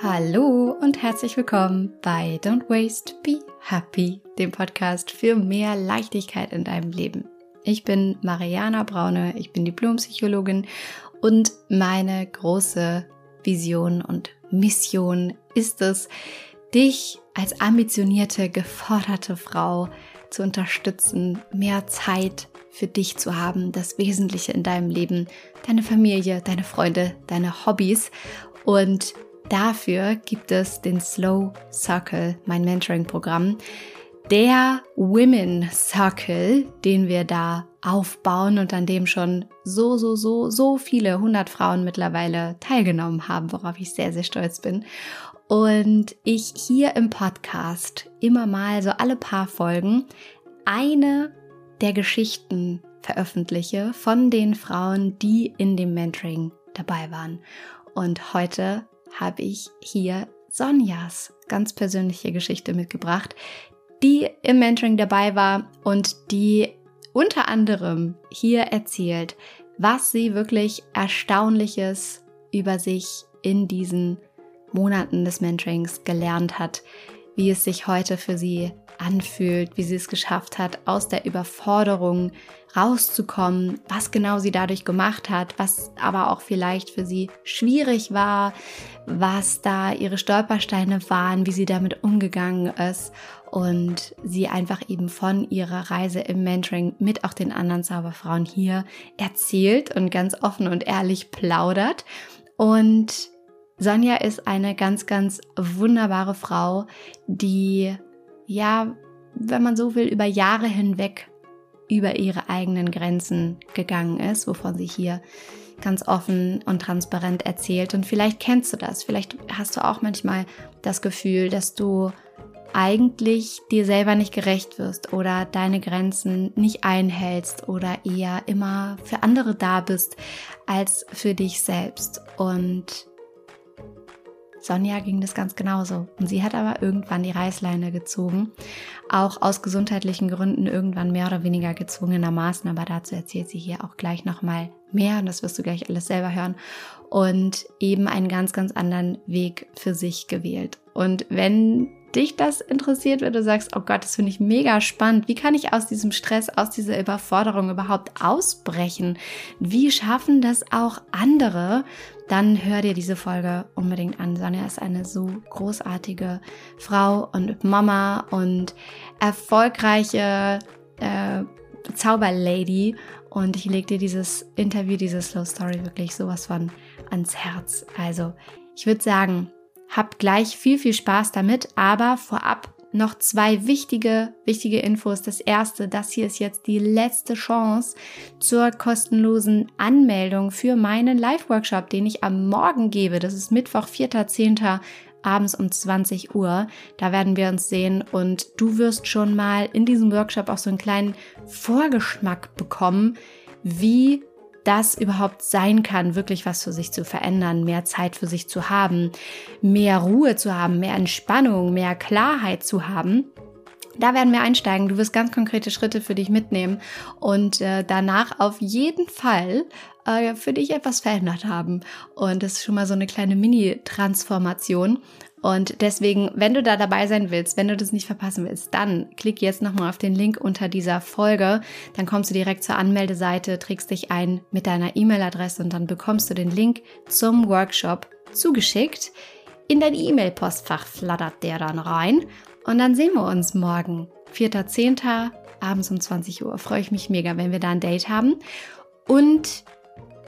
Hallo und herzlich willkommen bei Don't Waste, Be Happy, dem Podcast für mehr Leichtigkeit in deinem Leben. Ich bin Mariana Braune, ich bin Diplompsychologin und meine große Vision und Mission ist es, dich als ambitionierte, geforderte Frau zu unterstützen, mehr Zeit für dich zu haben, das Wesentliche in deinem Leben, deine Familie, deine Freunde, deine Hobbys. Und dafür gibt es den Slow Circle, mein Mentoring-Programm. Der Women Circle, den wir da aufbauen und an dem schon so, so, so, so viele hundert Frauen mittlerweile teilgenommen haben, worauf ich sehr, sehr stolz bin. Und ich hier im Podcast immer mal so alle paar Folgen eine der Geschichten veröffentliche von den Frauen, die in dem Mentoring dabei waren. Und heute habe ich hier Sonjas ganz persönliche Geschichte mitgebracht, die im Mentoring dabei war und die unter anderem hier erzählt, was sie wirklich Erstaunliches über sich in diesen Monaten des Mentorings gelernt hat, wie es sich heute für sie anfühlt, wie sie es geschafft hat, aus der Überforderung rauszukommen, was genau sie dadurch gemacht hat, was aber auch vielleicht für sie schwierig war, was da ihre Stolpersteine waren, wie sie damit umgegangen ist und sie einfach eben von ihrer Reise im Mentoring mit auch den anderen Zauberfrauen hier erzählt und ganz offen und ehrlich plaudert. Und Sonja ist eine ganz, ganz wunderbare Frau, die ja, wenn man so will, über Jahre hinweg über ihre eigenen Grenzen gegangen ist, wovon sie hier ganz offen und transparent erzählt. Und vielleicht kennst du das, vielleicht hast du auch manchmal das Gefühl, dass du eigentlich dir selber nicht gerecht wirst oder deine Grenzen nicht einhältst oder eher immer für andere da bist als für dich selbst. Und Sonja ging das ganz genauso. Und sie hat aber irgendwann die Reißleine gezogen. Auch aus gesundheitlichen Gründen irgendwann mehr oder weniger gezwungenermaßen. Aber dazu erzählt sie hier auch gleich nochmal mehr. Und das wirst du gleich alles selber hören. Und eben einen ganz, ganz anderen Weg für sich gewählt. Und wenn dich das interessiert, wenn du sagst, oh Gott, das finde ich mega spannend. Wie kann ich aus diesem Stress, aus dieser Überforderung überhaupt ausbrechen? Wie schaffen das auch andere? Dann hör dir diese Folge unbedingt an. Sonja ist eine so großartige Frau und Mama und erfolgreiche äh, Zauberlady. Und ich lege dir dieses Interview, diese Slow Story wirklich sowas von ans Herz. Also, ich würde sagen, hab gleich viel, viel Spaß damit, aber vorab noch zwei wichtige, wichtige Infos. Das erste, das hier ist jetzt die letzte Chance zur kostenlosen Anmeldung für meinen Live-Workshop, den ich am Morgen gebe. Das ist Mittwoch, 4.10. abends um 20 Uhr. Da werden wir uns sehen und du wirst schon mal in diesem Workshop auch so einen kleinen Vorgeschmack bekommen, wie das überhaupt sein kann, wirklich was für sich zu verändern, mehr Zeit für sich zu haben, mehr Ruhe zu haben, mehr Entspannung, mehr Klarheit zu haben. Da werden wir einsteigen. Du wirst ganz konkrete Schritte für dich mitnehmen und äh, danach auf jeden Fall äh, für dich etwas verändert haben. Und das ist schon mal so eine kleine Mini-Transformation. Und deswegen, wenn du da dabei sein willst, wenn du das nicht verpassen willst, dann klick jetzt nochmal auf den Link unter dieser Folge. Dann kommst du direkt zur Anmeldeseite, trägst dich ein mit deiner E-Mail-Adresse und dann bekommst du den Link zum Workshop zugeschickt. In dein E-Mail-Postfach flattert der dann rein. Und dann sehen wir uns morgen, 4.10. abends um 20 Uhr. Freue ich mich mega, wenn wir da ein Date haben. Und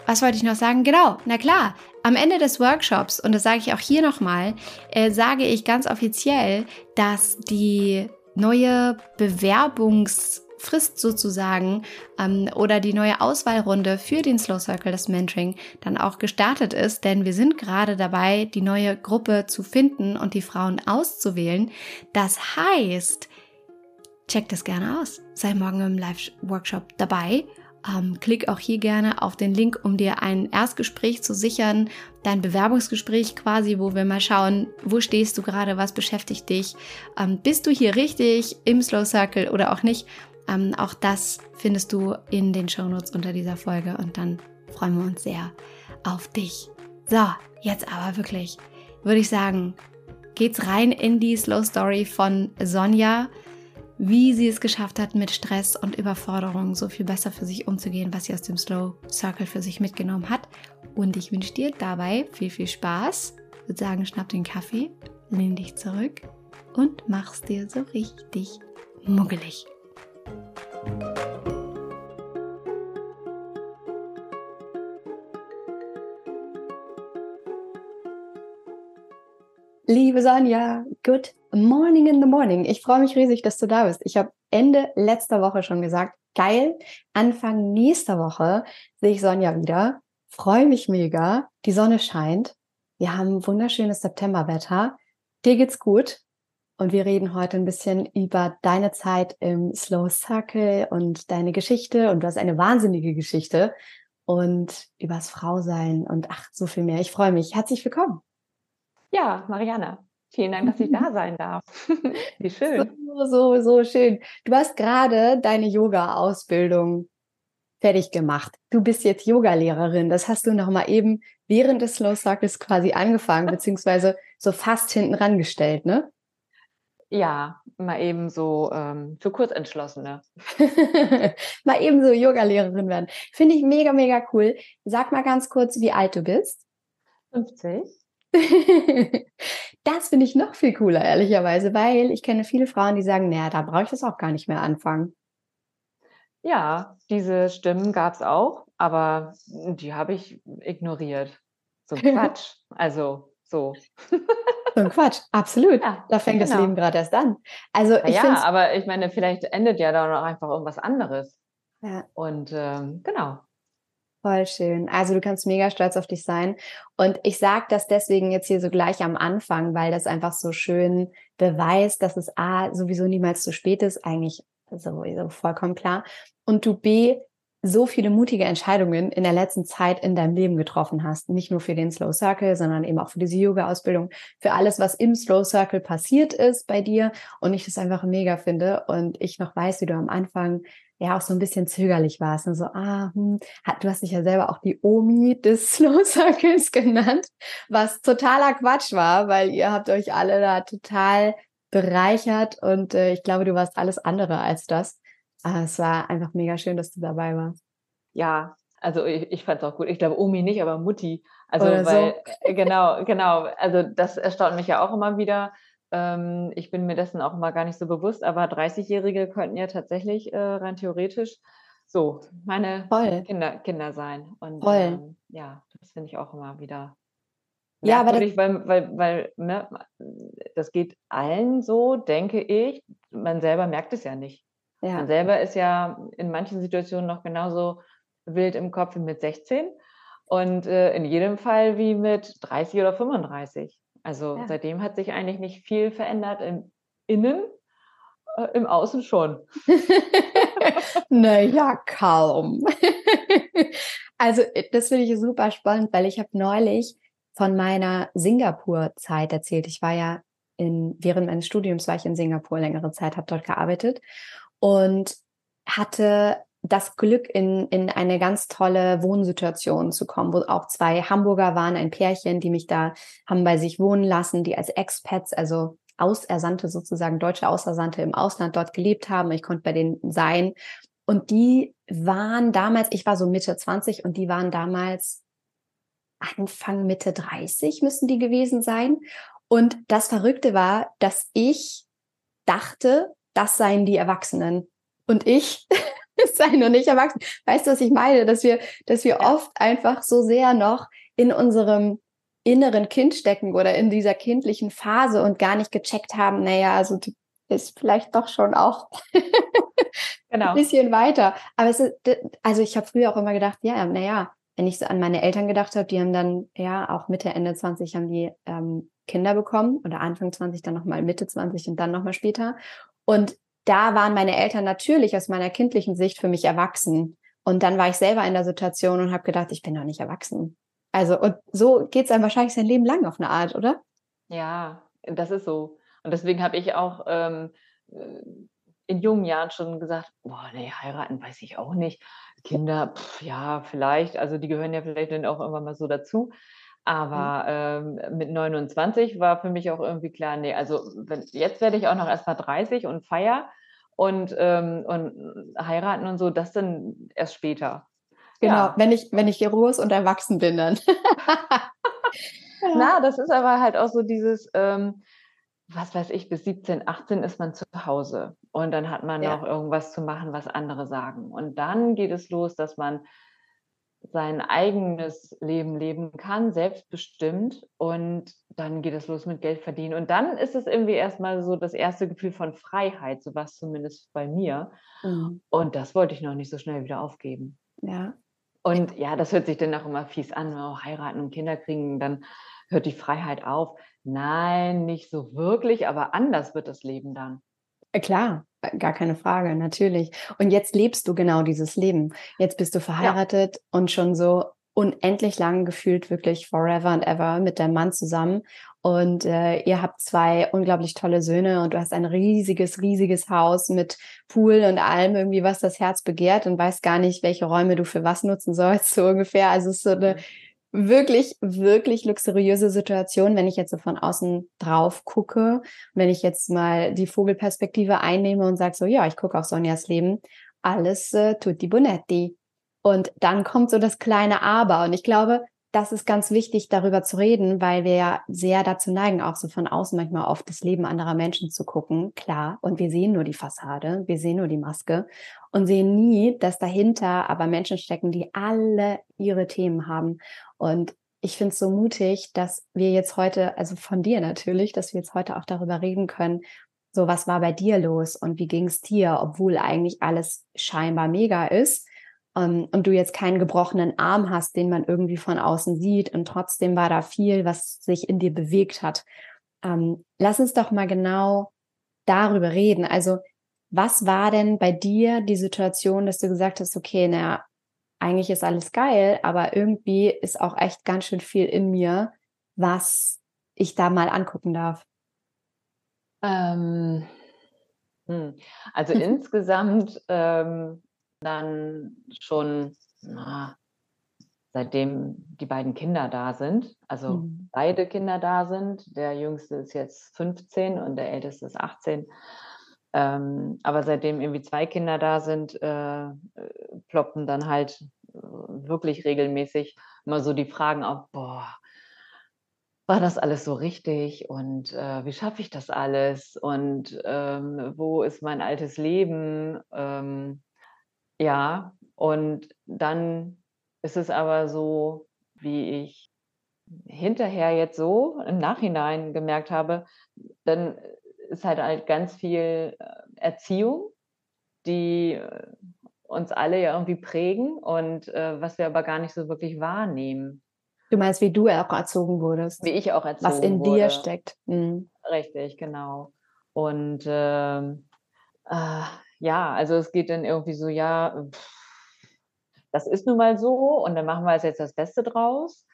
was wollte ich noch sagen? Genau, na klar, am Ende des Workshops, und das sage ich auch hier nochmal, äh, sage ich ganz offiziell, dass die neue Bewerbungsfrist sozusagen ähm, oder die neue Auswahlrunde für den Slow Circle, das Mentoring, dann auch gestartet ist, denn wir sind gerade dabei, die neue Gruppe zu finden und die Frauen auszuwählen. Das heißt, check das gerne aus. Sei morgen im Live-Workshop dabei ähm, klick auch hier gerne auf den Link, um dir ein Erstgespräch zu sichern, dein Bewerbungsgespräch quasi, wo wir mal schauen, wo stehst du gerade, was beschäftigt dich, ähm, bist du hier richtig im Slow Circle oder auch nicht. Ähm, auch das findest du in den Shownotes unter dieser Folge und dann freuen wir uns sehr auf dich. So, jetzt aber wirklich würde ich sagen, geht's rein in die Slow Story von Sonja, wie sie es geschafft hat, mit Stress und Überforderung so viel besser für sich umzugehen, was sie aus dem Slow Circle für sich mitgenommen hat. Und ich wünsche dir dabei viel, viel Spaß. Ich würde sagen, schnapp den Kaffee, lehn dich zurück und mach's dir so richtig muggelig. Liebe Sonja, good morning in the morning. Ich freue mich riesig, dass du da bist. Ich habe Ende letzter Woche schon gesagt, geil, Anfang nächster Woche sehe ich Sonja wieder. Freue mich mega. Die Sonne scheint. Wir haben wunderschönes Septemberwetter. Dir geht's gut. Und wir reden heute ein bisschen über deine Zeit im Slow Circle und deine Geschichte. Und du hast eine wahnsinnige Geschichte und übers Frausein und ach, so viel mehr. Ich freue mich. Herzlich willkommen. Ja, Marianne, vielen Dank, dass ich da sein darf. Wie schön. So, so, so schön. Du hast gerade deine Yoga-Ausbildung fertig gemacht. Du bist jetzt Yogalehrerin. Das hast du noch mal eben während des Slow Circles quasi angefangen, beziehungsweise so fast hinten rangestellt, ne? Ja, mal eben so ähm, für Kurzentschlossene. mal eben so Yogalehrerin werden. Finde ich mega, mega cool. Sag mal ganz kurz, wie alt du bist. 50. das finde ich noch viel cooler, ehrlicherweise, weil ich kenne viele Frauen, die sagen, naja, da brauche ich das auch gar nicht mehr anfangen. Ja, diese Stimmen gab es auch, aber die habe ich ignoriert. So Quatsch. Also so. So ein Quatsch, absolut. Ja, da fängt genau. das Leben gerade erst an. Also ich ja, aber ich meine, vielleicht endet ja da noch einfach irgendwas anderes. Ja. Und ähm, genau. Voll schön. Also du kannst mega stolz auf dich sein. Und ich sage das deswegen jetzt hier so gleich am Anfang, weil das einfach so schön beweist, dass es A sowieso niemals zu spät ist, eigentlich sowieso vollkommen klar. Und du B so viele mutige Entscheidungen in der letzten Zeit in deinem Leben getroffen hast. Nicht nur für den Slow Circle, sondern eben auch für diese Yoga-Ausbildung, für alles, was im Slow Circle passiert ist bei dir. Und ich das einfach mega finde. Und ich noch weiß, wie du am Anfang ja auch so ein bisschen zögerlich warst. Und so, ah, hm, du hast dich ja selber auch die Omi des Slow Circles genannt, was totaler Quatsch war, weil ihr habt euch alle da total bereichert und äh, ich glaube, du warst alles andere als das. Aber es war einfach mega schön, dass du dabei warst. Ja, also ich, ich fand es auch gut. Ich glaube, Omi nicht, aber Mutti. Also Oder weil, so. Äh, genau, genau. Also das erstaunt mich ja auch immer wieder, ähm, ich bin mir dessen auch mal gar nicht so bewusst, aber 30-Jährige könnten ja tatsächlich äh, rein theoretisch so meine Kinder, Kinder sein. Und Voll. Ähm, ja, das finde ich auch immer wieder. Ja, aber das, weil, weil, weil ne, das geht allen so, denke ich. Man selber merkt es ja nicht. Ja. Man selber ist ja in manchen Situationen noch genauso wild im Kopf wie mit 16 und äh, in jedem Fall wie mit 30 oder 35. Also ja. seitdem hat sich eigentlich nicht viel verändert im Innen, äh, im Außen schon. naja, kaum. also äh, das finde ich super spannend, weil ich habe neulich von meiner Singapur-Zeit erzählt. Ich war ja in, während meines Studiums war ich in Singapur längere Zeit, habe dort gearbeitet und hatte das Glück, in, in eine ganz tolle Wohnsituation zu kommen, wo auch zwei Hamburger waren, ein Pärchen, die mich da haben bei sich wohnen lassen, die als Expats, also Ausersandte sozusagen, deutsche Ausersandte im Ausland dort gelebt haben. Ich konnte bei denen sein. Und die waren damals, ich war so Mitte 20 und die waren damals Anfang, Mitte 30 müssen die gewesen sein. Und das Verrückte war, dass ich dachte, das seien die Erwachsenen. Und ich sei noch nicht erwachsen. Weißt du, was ich meine? Dass wir, dass wir oft einfach so sehr noch in unserem inneren Kind stecken oder in dieser kindlichen Phase und gar nicht gecheckt haben, naja, also die ist vielleicht doch schon auch genau. ein bisschen weiter. Aber es ist, also ich habe früher auch immer gedacht, ja, naja, wenn ich so an meine Eltern gedacht habe, die haben dann ja auch Mitte, Ende 20 haben die ähm, Kinder bekommen oder Anfang 20, dann nochmal Mitte 20 und dann nochmal später. Und da waren meine Eltern natürlich aus meiner kindlichen Sicht für mich erwachsen. Und dann war ich selber in der Situation und habe gedacht, ich bin doch nicht erwachsen. Also, und so geht es einem wahrscheinlich sein Leben lang auf eine Art, oder? Ja, das ist so. Und deswegen habe ich auch ähm, in jungen Jahren schon gesagt, boah, nee, heiraten weiß ich auch nicht. Kinder, pff, ja, vielleicht, also die gehören ja vielleicht dann auch irgendwann mal so dazu. Aber mhm. ähm, mit 29 war für mich auch irgendwie klar, nee, also wenn, jetzt werde ich auch noch erst mal 30 und feier und, ähm, und heiraten und so, das dann erst später. Genau, ja. wenn ich, wenn ich groß und erwachsen bin dann. Na, das ist aber halt auch so dieses, ähm, was weiß ich, bis 17, 18 ist man zu Hause und dann hat man ja. noch irgendwas zu machen, was andere sagen. Und dann geht es los, dass man sein eigenes Leben leben kann, selbstbestimmt und dann geht es los mit Geld verdienen. Und dann ist es irgendwie erstmal so das erste Gefühl von Freiheit, so was zumindest bei mir. Mhm. Und das wollte ich noch nicht so schnell wieder aufgeben. Ja. Und ja, das hört sich dann auch immer fies an, oh, heiraten und Kinder kriegen, dann hört die Freiheit auf. Nein, nicht so wirklich, aber anders wird das Leben dann. Äh, klar, gar keine Frage, natürlich. Und jetzt lebst du genau dieses Leben. Jetzt bist du verheiratet ja. und schon so unendlich lang gefühlt, wirklich forever and ever mit deinem Mann zusammen. Und äh, ihr habt zwei unglaublich tolle Söhne und du hast ein riesiges, riesiges Haus mit Pool und allem irgendwie, was das Herz begehrt und weißt gar nicht, welche Räume du für was nutzen sollst, so ungefähr. Also es ist so eine mhm wirklich, wirklich luxuriöse Situation, wenn ich jetzt so von außen drauf gucke, wenn ich jetzt mal die Vogelperspektive einnehme und sage so, ja, ich gucke auf Sonjas Leben, alles äh, tutti bonetti. Und dann kommt so das kleine Aber. Und ich glaube, das ist ganz wichtig, darüber zu reden, weil wir ja sehr dazu neigen, auch so von außen manchmal auf das Leben anderer Menschen zu gucken. Klar. Und wir sehen nur die Fassade, wir sehen nur die Maske und sehen nie, dass dahinter aber Menschen stecken, die alle ihre Themen haben. Und ich finde es so mutig, dass wir jetzt heute, also von dir natürlich, dass wir jetzt heute auch darüber reden können, so was war bei dir los und wie ging es dir, obwohl eigentlich alles scheinbar mega ist ähm, und du jetzt keinen gebrochenen Arm hast, den man irgendwie von außen sieht und trotzdem war da viel, was sich in dir bewegt hat. Ähm, lass uns doch mal genau darüber reden. Also was war denn bei dir die Situation, dass du gesagt hast, okay, naja, eigentlich ist alles geil, aber irgendwie ist auch echt ganz schön viel in mir, was ich da mal angucken darf. Ähm, hm. Also insgesamt ähm, dann schon na, seitdem die beiden Kinder da sind, also mhm. beide Kinder da sind. Der jüngste ist jetzt 15 und der älteste ist 18. Ähm, aber seitdem irgendwie zwei Kinder da sind, äh, ploppen dann halt äh, wirklich regelmäßig immer so die Fragen auf, boah, war das alles so richtig und äh, wie schaffe ich das alles und ähm, wo ist mein altes Leben? Ähm, ja, und dann ist es aber so, wie ich hinterher jetzt so im Nachhinein gemerkt habe, dann ist halt halt ganz viel äh, Erziehung, die äh, uns alle ja irgendwie prägen und äh, was wir aber gar nicht so wirklich wahrnehmen. Du meinst, wie du auch erzogen wurdest? Wie ich auch erzogen Was in wurde. dir steckt. Mhm. Richtig, genau. Und äh, äh, ja, also es geht dann irgendwie so, ja, pff, das ist nun mal so und dann machen wir jetzt das Beste draus.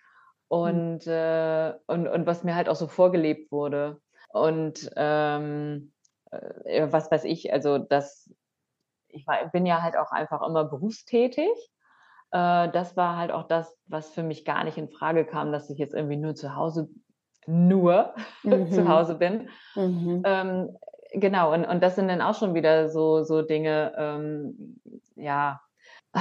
Mhm. Und, mhm. äh, und, und was mir halt auch so vorgelebt wurde. Und ähm, äh, was weiß ich, also das, ich war, bin ja halt auch einfach immer berufstätig. Äh, das war halt auch das, was für mich gar nicht in Frage kam, dass ich jetzt irgendwie nur zu Hause, nur mhm. zu Hause bin. Mhm. Ähm, genau, und, und das sind dann auch schon wieder so, so Dinge, ähm, ja.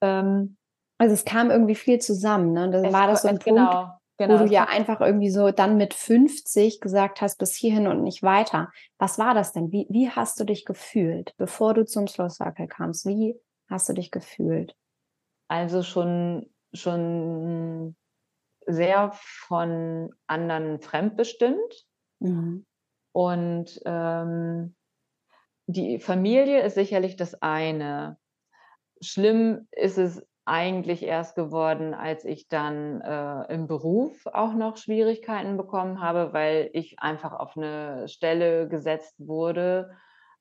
ähm, also es kam irgendwie viel zusammen, ne? Das war das so ein Punkt, genau. Genau. Wo du ja einfach irgendwie so dann mit 50 gesagt hast, bis hierhin und nicht weiter. Was war das denn? Wie, wie hast du dich gefühlt, bevor du zum Circle kamst? Wie hast du dich gefühlt? Also schon, schon sehr von anderen fremdbestimmt. Mhm. Und ähm, die Familie ist sicherlich das eine. Schlimm ist es eigentlich erst geworden, als ich dann äh, im Beruf auch noch Schwierigkeiten bekommen habe, weil ich einfach auf eine Stelle gesetzt wurde,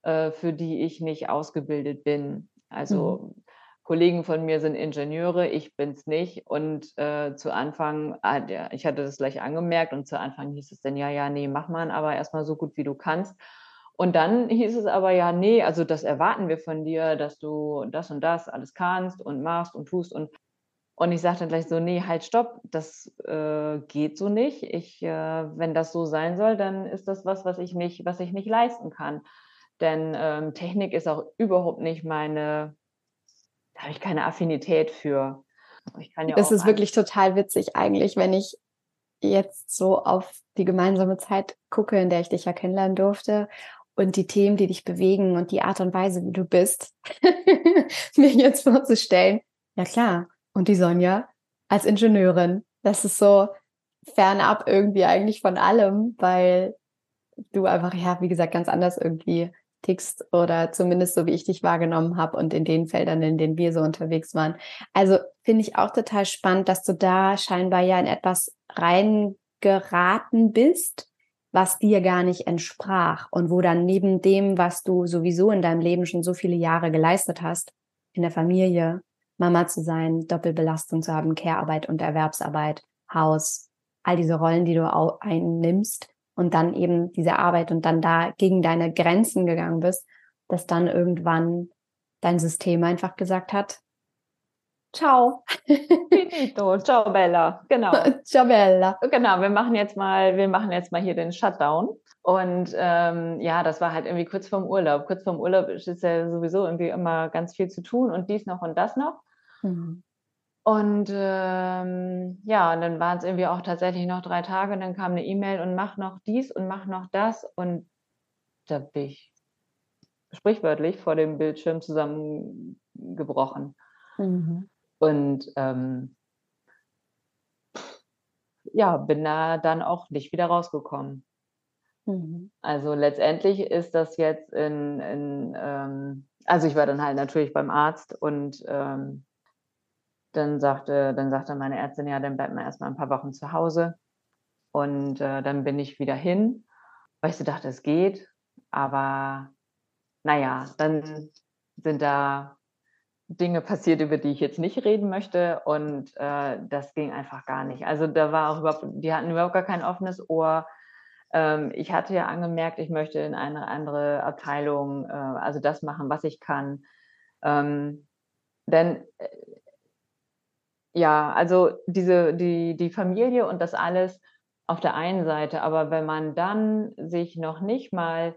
äh, für die ich nicht ausgebildet bin. Also mhm. Kollegen von mir sind Ingenieure, ich bin es nicht. Und äh, zu Anfang, ah, ich hatte das gleich angemerkt und zu Anfang hieß es dann, ja, ja, nee, mach mal, aber erstmal so gut wie du kannst. Und dann hieß es aber ja, nee, also das erwarten wir von dir, dass du das und das alles kannst und machst und tust. Und, Und ich sagte gleich so, nee, halt, stopp, das äh, geht so nicht. Ich, äh, wenn das so sein soll, dann ist das was, was ich nicht, was ich nicht leisten kann. Denn ähm, Technik ist auch überhaupt nicht meine, da habe ich keine Affinität für. Ja das ist wirklich total witzig eigentlich, wenn ich jetzt so auf die gemeinsame Zeit gucke, in der ich dich ja kennenlernen durfte und die Themen, die dich bewegen und die Art und Weise, wie du bist, mir jetzt vorzustellen. Ja klar, und die Sonja als Ingenieurin. Das ist so fernab irgendwie eigentlich von allem, weil du einfach, ja, wie gesagt, ganz anders irgendwie tickst oder zumindest so, wie ich dich wahrgenommen habe und in den Feldern, in denen wir so unterwegs waren. Also finde ich auch total spannend, dass du da scheinbar ja in etwas reingeraten bist, was dir gar nicht entsprach und wo dann neben dem, was du sowieso in deinem Leben schon so viele Jahre geleistet hast, in der Familie, Mama zu sein, Doppelbelastung zu haben, Care-Arbeit und Erwerbsarbeit, Haus, all diese Rollen, die du einnimmst und dann eben diese Arbeit und dann da gegen deine Grenzen gegangen bist, dass dann irgendwann dein System einfach gesagt hat, ciao. Finito, ciao Bella, genau. ciao Bella. Genau, wir machen jetzt mal, wir machen jetzt mal hier den Shutdown. Und ähm, ja, das war halt irgendwie kurz vorm Urlaub. Kurz vorm Urlaub ist ja sowieso irgendwie immer ganz viel zu tun und dies noch und das noch. Mhm. Und ähm, ja, und dann waren es irgendwie auch tatsächlich noch drei Tage und dann kam eine E-Mail und mach noch dies und mach noch das. Und da bin ich sprichwörtlich vor dem Bildschirm zusammengebrochen. Mhm. Und ähm, ja, bin da dann auch nicht wieder rausgekommen. Mhm. Also letztendlich ist das jetzt in, in ähm, also ich war dann halt natürlich beim Arzt und ähm, dann sagte, dann sagte meine Ärztin, ja, dann bleibt man erstmal ein paar Wochen zu Hause. Und äh, dann bin ich wieder hin, weil ich so dachte, es geht. Aber naja, dann sind da Dinge passiert, über die ich jetzt nicht reden möchte. Und äh, das ging einfach gar nicht. Also da war auch überhaupt, die hatten überhaupt gar kein offenes Ohr. Ähm, ich hatte ja angemerkt, ich möchte in eine andere Abteilung, äh, also das machen, was ich kann. Ähm, denn äh, ja, also diese, die, die Familie und das alles auf der einen Seite, aber wenn man dann sich noch nicht mal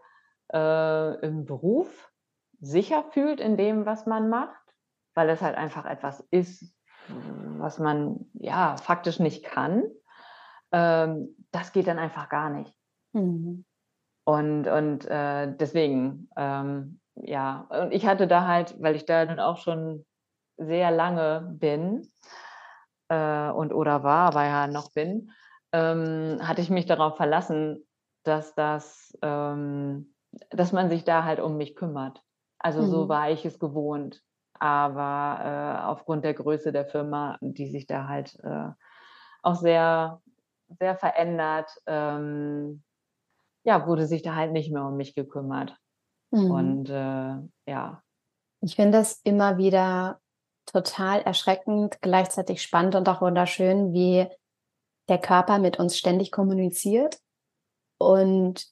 äh, im Beruf sicher fühlt in dem, was man macht, weil es halt einfach etwas ist, was man ja faktisch nicht kann, ähm, das geht dann einfach gar nicht. Mhm. Und, und äh, deswegen, ähm, ja, und ich hatte da halt, weil ich da dann auch schon sehr lange bin, äh, und oder war, aber ja noch bin, ähm, hatte ich mich darauf verlassen, dass das, ähm, dass man sich da halt um mich kümmert. Also mhm. so war ich es gewohnt. Aber äh, aufgrund der Größe der Firma, die sich da halt äh, auch sehr, sehr verändert, ähm, ja, wurde sich da halt nicht mehr um mich gekümmert. Mhm. Und äh, ja. Ich finde das immer wieder total erschreckend, gleichzeitig spannend und auch wunderschön, wie der Körper mit uns ständig kommuniziert und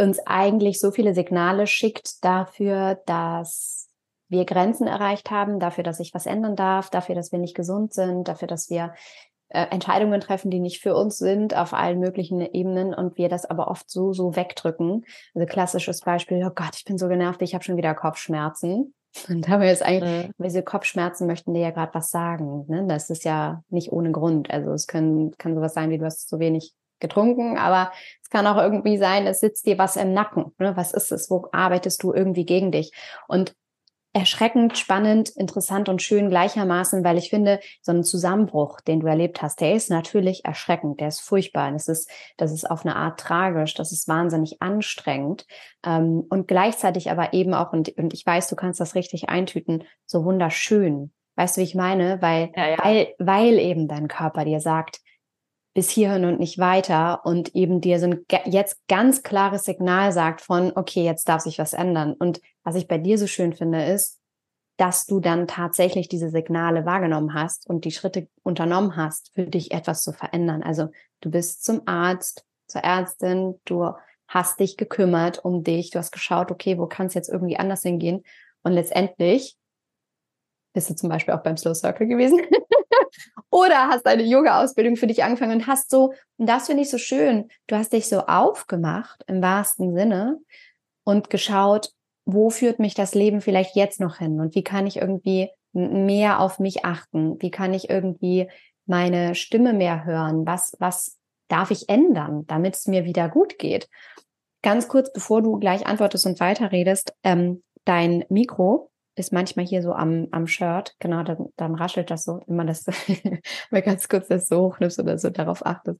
uns eigentlich so viele Signale schickt dafür, dass wir Grenzen erreicht haben, dafür, dass sich was ändern darf, dafür, dass wir nicht gesund sind, dafür, dass wir äh, Entscheidungen treffen, die nicht für uns sind, auf allen möglichen Ebenen und wir das aber oft so, so wegdrücken. Also klassisches Beispiel, oh Gott, ich bin so genervt, ich habe schon wieder Kopfschmerzen. Und da haben wir jetzt eigentlich, mhm. diese Kopfschmerzen möchten dir ja gerade was sagen. Ne? Das ist ja nicht ohne Grund. Also es können, kann sowas sein, wie du hast zu wenig getrunken, aber es kann auch irgendwie sein, es sitzt dir was im Nacken. Ne? Was ist es? Wo arbeitest du irgendwie gegen dich? Und erschreckend, spannend, interessant und schön gleichermaßen, weil ich finde, so ein Zusammenbruch, den du erlebt hast, der ist natürlich erschreckend, der ist furchtbar. Das ist, das ist auf eine Art tragisch, das ist wahnsinnig anstrengend ähm, und gleichzeitig aber eben auch, und, und ich weiß, du kannst das richtig eintüten, so wunderschön. Weißt du, wie ich meine? Weil, ja, ja. weil, weil eben dein Körper dir sagt, bis hierhin und nicht weiter und eben dir so ein jetzt ganz klares Signal sagt von, okay, jetzt darf sich was ändern. Und was ich bei dir so schön finde, ist, dass du dann tatsächlich diese Signale wahrgenommen hast und die Schritte unternommen hast, für dich etwas zu verändern. Also du bist zum Arzt, zur Ärztin, du hast dich gekümmert um dich, du hast geschaut, okay, wo kann es jetzt irgendwie anders hingehen? Und letztendlich bist du zum Beispiel auch beim Slow Circle gewesen Oder hast eine Yoga-Ausbildung für dich angefangen und hast so, und das finde ich so schön, du hast dich so aufgemacht im wahrsten Sinne und geschaut, wo führt mich das Leben vielleicht jetzt noch hin und wie kann ich irgendwie mehr auf mich achten? Wie kann ich irgendwie meine Stimme mehr hören? Was, was darf ich ändern, damit es mir wieder gut geht? Ganz kurz, bevor du gleich antwortest und weiterredest, ähm, dein Mikro ist manchmal hier so am, am Shirt, genau, dann, dann raschelt das so, wenn man das, mal ganz kurz das so hochnimmst oder so darauf achtest.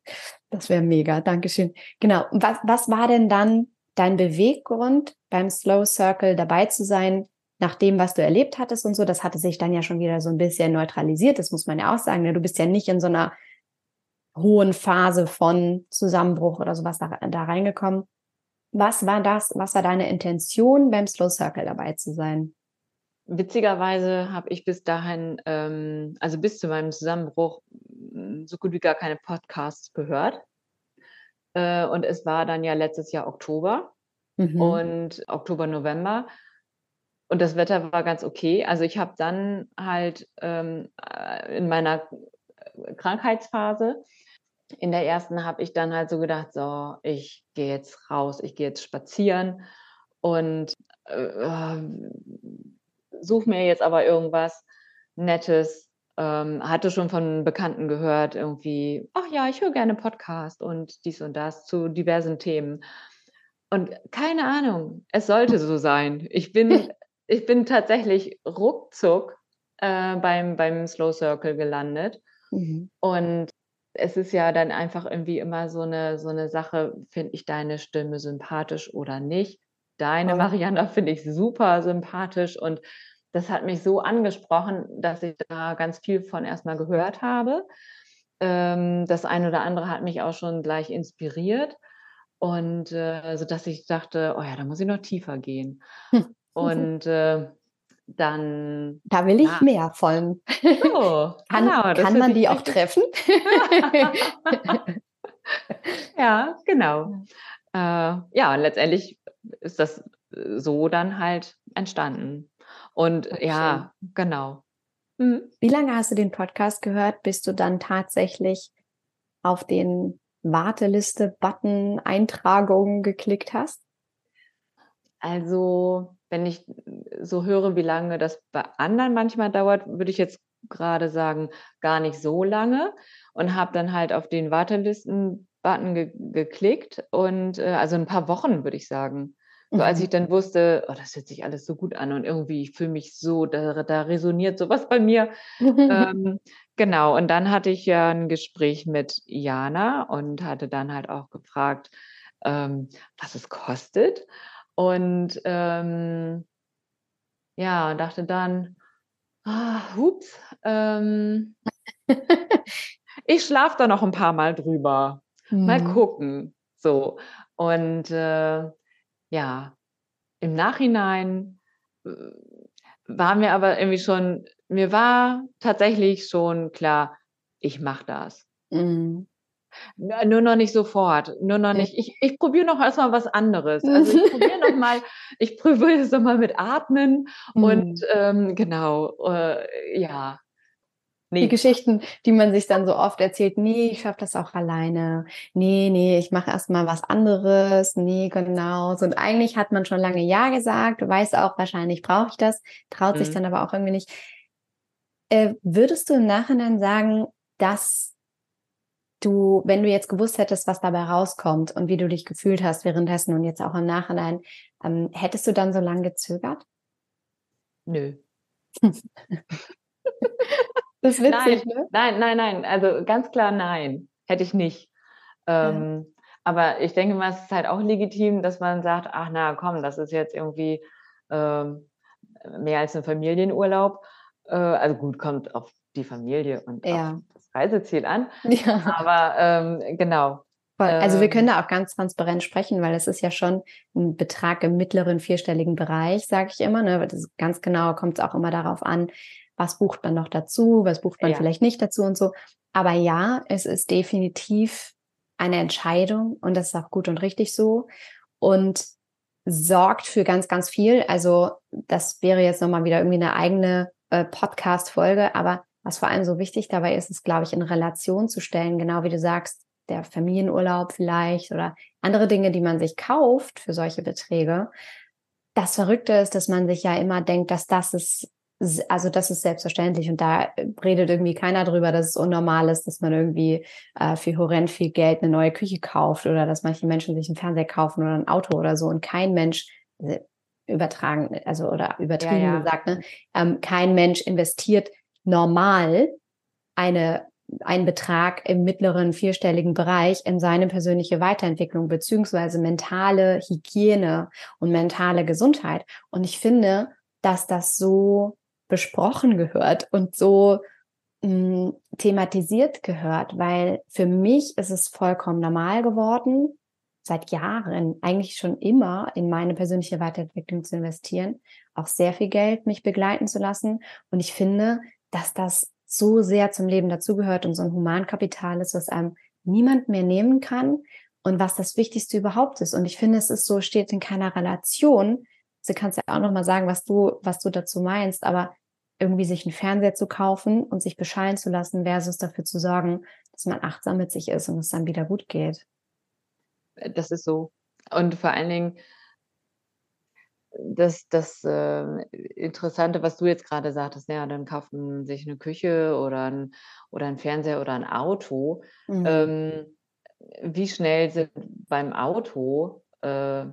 Das wäre mega, Dankeschön. Genau, was, was war denn dann dein Beweggrund, beim Slow Circle dabei zu sein, nach dem, was du erlebt hattest und so? Das hatte sich dann ja schon wieder so ein bisschen neutralisiert, das muss man ja auch sagen. Ne? Du bist ja nicht in so einer hohen Phase von Zusammenbruch oder sowas da, da reingekommen. Was war das? Was war deine Intention, beim Slow Circle dabei zu sein? Witzigerweise habe ich bis dahin, ähm, also bis zu meinem Zusammenbruch, mm, so gut wie gar keine Podcasts gehört. Äh, und es war dann ja letztes Jahr Oktober mhm. und Oktober, November. Und das Wetter war ganz okay. Also ich habe dann halt ähm, äh, in meiner Krankheitsphase in der ersten habe ich dann halt so gedacht, so, ich gehe jetzt raus, ich gehe jetzt spazieren und äh, suche mir jetzt aber irgendwas Nettes. Ähm, hatte schon von Bekannten gehört, irgendwie, ach ja, ich höre gerne Podcast und dies und das zu diversen Themen. Und keine Ahnung, es sollte so sein. Ich bin, ich bin tatsächlich ruckzuck äh, beim, beim Slow Circle gelandet. Mhm. Und es ist ja dann einfach irgendwie immer so eine, so eine Sache, finde ich deine Stimme sympathisch oder nicht. Deine. Mariana finde ich super sympathisch und das hat mich so angesprochen, dass ich da ganz viel von erstmal gehört habe. Ähm, das eine oder andere hat mich auch schon gleich inspiriert und äh, so dass ich dachte, oh ja, da muss ich noch tiefer gehen. Und äh, dann. Da will ich ja. mehr von. Oh, kann, genau, kann man die auch treffen? ja, genau. Äh, ja, und letztendlich ist das so dann halt entstanden. Und okay. ja, genau. Mhm. Wie lange hast du den Podcast gehört, bis du dann tatsächlich auf den Warteliste-Button Eintragungen geklickt hast? Also wenn ich so höre, wie lange das bei anderen manchmal dauert, würde ich jetzt gerade sagen, gar nicht so lange und habe dann halt auf den Wartelisten-Button ge geklickt und äh, also ein paar Wochen würde ich sagen. So als mhm. ich dann wusste, oh, das hört sich alles so gut an und irgendwie ich fühle mich so, da, da resoniert sowas bei mir. ähm, genau, und dann hatte ich ja ein Gespräch mit Jana und hatte dann halt auch gefragt, ähm, was es kostet. Und ähm, ja, dachte dann, ah, hups, ähm, ich schlafe da noch ein paar Mal drüber. Mhm. Mal gucken. So. Und äh, ja, im Nachhinein äh, war mir aber irgendwie schon, mir war tatsächlich schon klar, ich mache das. Mhm. Nur noch nicht sofort, nur noch nicht. Ich, ich probiere noch erstmal was anderes. Also ich probiere noch mal, ich probiere es noch mal mit Atmen und mhm. ähm, genau, äh, ja. Nee. Die Geschichten, die man sich dann so oft erzählt, nee, ich schaffe das auch alleine. Nee, nee, ich mache erstmal was anderes. Nee, genau. Und eigentlich hat man schon lange Ja gesagt, weiß auch, wahrscheinlich brauche ich das, traut mhm. sich dann aber auch irgendwie nicht. Äh, würdest du im Nachhinein sagen, dass du, wenn du jetzt gewusst hättest, was dabei rauskommt und wie du dich gefühlt hast währenddessen und jetzt auch im Nachhinein, ähm, hättest du dann so lange gezögert? Nö. das ist witzig, nein, ne? Nein, nein, nein. Also ganz klar nein. Hätte ich nicht. Ähm, ja. Aber ich denke mal, es ist halt auch legitim, dass man sagt, ach na komm, das ist jetzt irgendwie ähm, mehr als ein Familienurlaub. Äh, also gut, kommt auf die Familie und ja. auf Reiseziel an. Ja. Aber ähm, genau. Also wir können ähm da auch ganz transparent sprechen, weil es ist ja schon ein Betrag im mittleren vierstelligen Bereich, sage ich immer. Ne? Das ganz genau kommt es auch immer darauf an, was bucht man noch dazu, was bucht man ja. vielleicht nicht dazu und so. Aber ja, es ist definitiv eine Entscheidung und das ist auch gut und richtig so und sorgt für ganz, ganz viel. Also das wäre jetzt nochmal wieder irgendwie eine eigene äh, Podcast-Folge, aber was vor allem so wichtig dabei ist, ist, glaube ich, in Relation zu stellen, genau wie du sagst, der Familienurlaub vielleicht oder andere Dinge, die man sich kauft für solche Beträge. Das Verrückte ist, dass man sich ja immer denkt, dass das ist also das ist selbstverständlich und da redet irgendwie keiner drüber, dass es unnormal ist, dass man irgendwie äh, für horrend viel Geld eine neue Küche kauft oder dass manche Menschen sich einen Fernseher kaufen oder ein Auto oder so und kein Mensch äh, übertragen, also oder übertrieben ja, ja. gesagt, ne, ähm, kein Mensch investiert normal eine einen Betrag im mittleren vierstelligen Bereich in seine persönliche Weiterentwicklung beziehungsweise mentale Hygiene und mentale Gesundheit. Und ich finde, dass das so besprochen gehört und so mh, hm, thematisiert gehört, weil für mich ist es vollkommen normal geworden, seit Jahren, eigentlich schon immer in meine persönliche Weiterentwicklung zu investieren, auch sehr viel Geld mich begleiten zu lassen. Und ich finde, dass das so sehr zum Leben dazugehört und so ein Humankapital ist, was einem niemand mehr nehmen kann und was das Wichtigste überhaupt ist. Und ich finde, es ist so, steht in keiner Relation Du kannst ja auch noch mal sagen, was du, was du dazu meinst, aber irgendwie sich einen Fernseher zu kaufen und sich beschallen zu lassen versus dafür zu sorgen, dass man achtsam mit sich ist und es dann wieder gut geht. Das ist so. Und vor allen Dingen, das, das äh, Interessante, was du jetzt gerade sagtest, ja, dann kauft man sich eine Küche oder ein, oder ein Fernseher oder ein Auto. Mhm. Ähm, wie schnell sind beim Auto äh,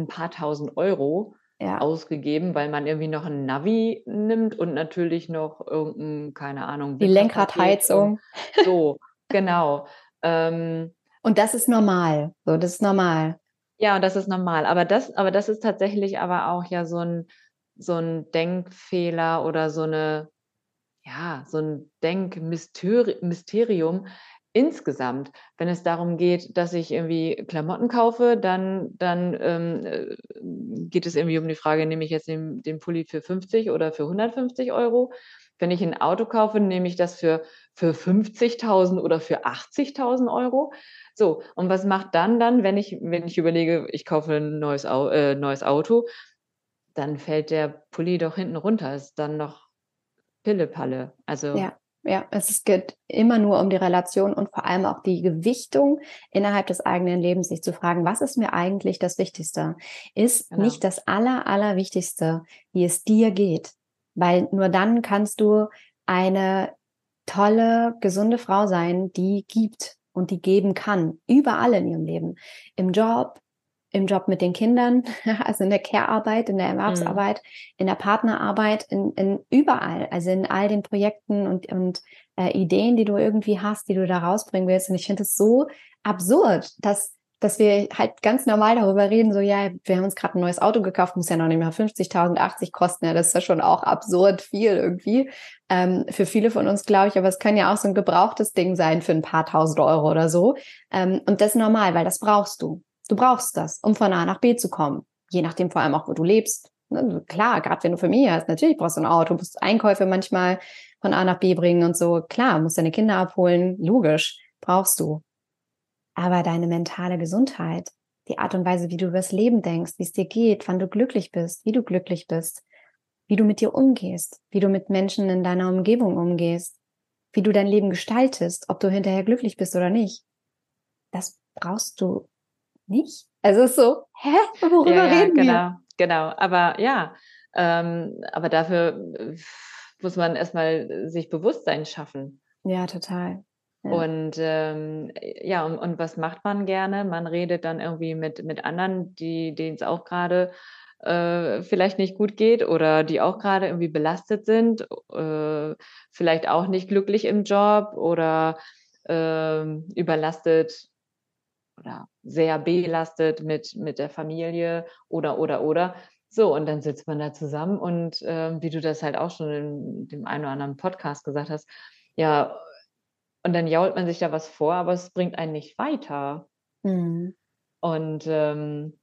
ein paar tausend Euro ja. ausgegeben, weil man irgendwie noch ein Navi nimmt und natürlich noch irgendein, keine Ahnung, die Lenkradheizung. So, genau. Ähm, und das ist normal. So, das ist normal. Ja, das ist normal. Aber das, aber das ist tatsächlich aber auch ja so ein, so ein Denkfehler oder so eine, ja, so ein Denkmysterium, insgesamt, wenn es darum geht, dass ich irgendwie Klamotten kaufe, dann, dann ähm, äh, geht es irgendwie um die Frage, nehme ich jetzt den, den Pulli für 50 oder für 150 Euro? Wenn ich ein Auto kaufe, nehme ich das für, für 50.000 oder für 80.000 Euro. So, und was macht dann dann, wenn ich, wenn ich überlege, ich kaufe ein neues, äh, neues Auto, dann fällt der Pulli doch hinten runter, ist dann noch Pillepalle. Also ja. Ja, es geht immer nur um die Relation und vor allem auch die Gewichtung innerhalb des eigenen Lebens, sich zu fragen, was ist mir eigentlich das Wichtigste? Ist genau. nicht das Aller, Allerwichtigste, wie es dir geht. Weil nur dann kannst du eine tolle, gesunde Frau sein, die gibt und die geben kann. Überall in ihrem Leben. Im Job, im Job mit den Kindern, also in der Care-Arbeit, in der Erwerbsarbeit, mhm. in der Partnerarbeit, in, in überall, also in all den Projekten und, und äh, Ideen, die du irgendwie hast, die du da rausbringen willst. Und ich finde es so absurd, dass dass wir halt ganz normal darüber reden, so ja, wir haben uns gerade ein neues Auto gekauft, muss ja noch nicht mehr 50.000, 80 kosten, ja, das ist ja schon auch absurd viel irgendwie. Ähm, für viele von uns, glaube ich, aber es kann ja auch so ein gebrauchtes Ding sein für ein paar tausend Euro oder so. Ähm, und das ist normal, weil das brauchst du. Du brauchst das, um von A nach B zu kommen. Je nachdem vor allem auch, wo du lebst. Ne, klar, gerade wenn du Familie hast, natürlich brauchst du ein Auto, musst Einkäufe manchmal von A nach B bringen und so. Klar, musst deine Kinder abholen, logisch, brauchst du. Aber deine mentale Gesundheit, die Art und Weise, wie du über das Leben denkst, wie es dir geht, wann du glücklich bist, wie du glücklich bist, wie du mit dir umgehst, wie du mit Menschen in deiner Umgebung umgehst, wie du dein Leben gestaltest, ob du hinterher glücklich bist oder nicht. Das brauchst du nicht? Also so, hä? Worüber ja, reden genau, wir? Genau, aber ja, ähm, aber dafür äh, muss man erstmal sich Bewusstsein schaffen. Ja, total. Ja. Und ähm, ja, und, und, was macht man gerne? Man redet dann irgendwie mit, mit anderen, die denen es auch gerade äh, vielleicht nicht gut geht oder die auch gerade irgendwie belastet sind, äh, vielleicht auch nicht glücklich im Job oder äh, überlastet oder sehr belastet mit, mit der Familie oder, oder, oder. So, und dann sitzt man da zusammen und äh, wie du das halt auch schon in dem einen oder anderen Podcast gesagt hast, ja, und dann jault man sich da was vor, aber es bringt einen nicht weiter. Mhm. Und ähm,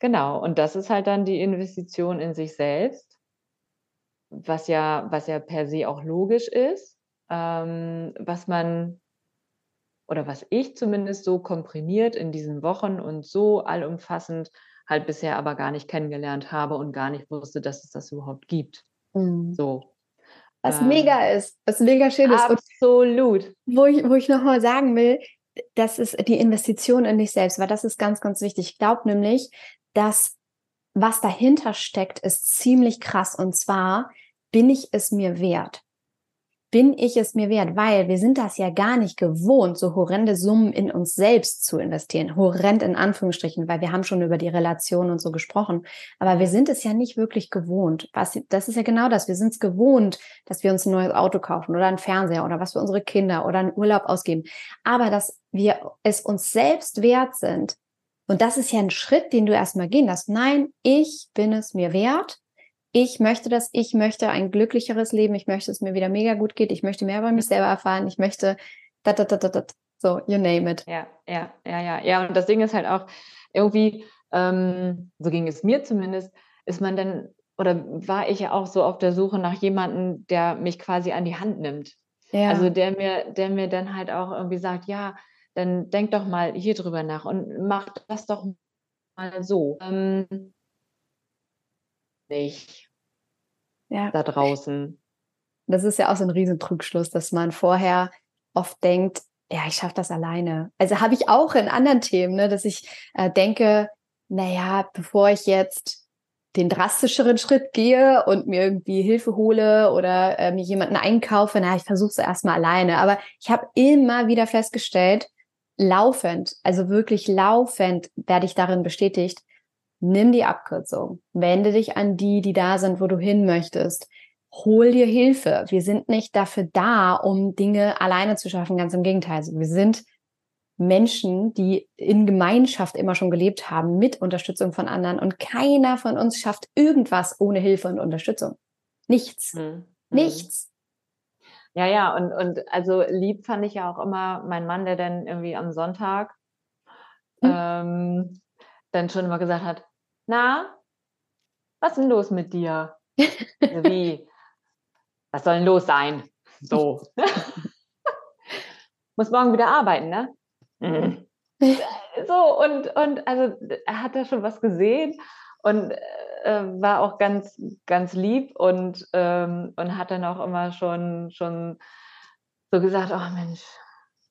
genau, und das ist halt dann die Investition in sich selbst, was ja, was ja per se auch logisch ist, ähm, was man oder was ich zumindest so komprimiert in diesen Wochen und so allumfassend halt bisher aber gar nicht kennengelernt habe und gar nicht wusste, dass es das überhaupt gibt. Mhm. So. Was ähm, mega ist, was mega schön ist. Absolut. Und wo ich, wo ich nochmal sagen will, das ist die Investition in dich selbst, weil das ist ganz, ganz wichtig. Ich glaube nämlich, dass was dahinter steckt, ist ziemlich krass. Und zwar, bin ich es mir wert? Bin ich es mir wert? Weil wir sind das ja gar nicht gewohnt, so horrende Summen in uns selbst zu investieren. Horrend in Anführungsstrichen, weil wir haben schon über die Relation und so gesprochen. Aber wir sind es ja nicht wirklich gewohnt. Was, das ist ja genau das. Wir sind es gewohnt, dass wir uns ein neues Auto kaufen oder einen Fernseher oder was für unsere Kinder oder einen Urlaub ausgeben. Aber dass wir es uns selbst wert sind. Und das ist ja ein Schritt, den du erstmal gehen lässt. Nein, ich bin es mir wert ich möchte das, ich möchte ein glücklicheres Leben, ich möchte, dass es mir wieder mega gut geht, ich möchte mehr über mich selber erfahren, ich möchte da, da, da, da, da, so, you name it. Ja, ja, ja, ja. Ja, und das Ding ist halt auch irgendwie, ähm, so ging es mir zumindest, ist man dann, oder war ich ja auch so auf der Suche nach jemandem, der mich quasi an die Hand nimmt. Ja. Also der mir, der mir dann halt auch irgendwie sagt, ja, dann denk doch mal hier drüber nach und mach das doch mal so. Ähm, nicht ja. da draußen. Das ist ja auch so ein Riesentrugschluss, dass man vorher oft denkt, ja, ich schaffe das alleine. Also habe ich auch in anderen Themen, ne, dass ich äh, denke, naja, bevor ich jetzt den drastischeren Schritt gehe und mir irgendwie Hilfe hole oder äh, mir jemanden einkaufe, na, ich versuche es erstmal alleine. Aber ich habe immer wieder festgestellt, laufend, also wirklich laufend werde ich darin bestätigt, nimm die Abkürzung, wende dich an die, die da sind, wo du hin möchtest. Hol dir Hilfe. Wir sind nicht dafür da, um Dinge alleine zu schaffen. Ganz im Gegenteil. Also wir sind Menschen, die in Gemeinschaft immer schon gelebt haben, mit Unterstützung von anderen. Und keiner von uns schafft irgendwas ohne Hilfe und Unterstützung. Nichts. Hm. Nichts. Ja, ja, und, und also lieb fand ich ja auch immer mein Mann, der dann irgendwie am Sonntag hm. ähm, dann schon immer gesagt hat, na, was ist denn los mit dir? Wie? Was soll denn los sein? So. Muss morgen wieder arbeiten, ne? Mhm. So, und, und also er hat da schon was gesehen und äh, war auch ganz, ganz lieb und, ähm, und hat dann auch immer schon, schon so gesagt, oh Mensch,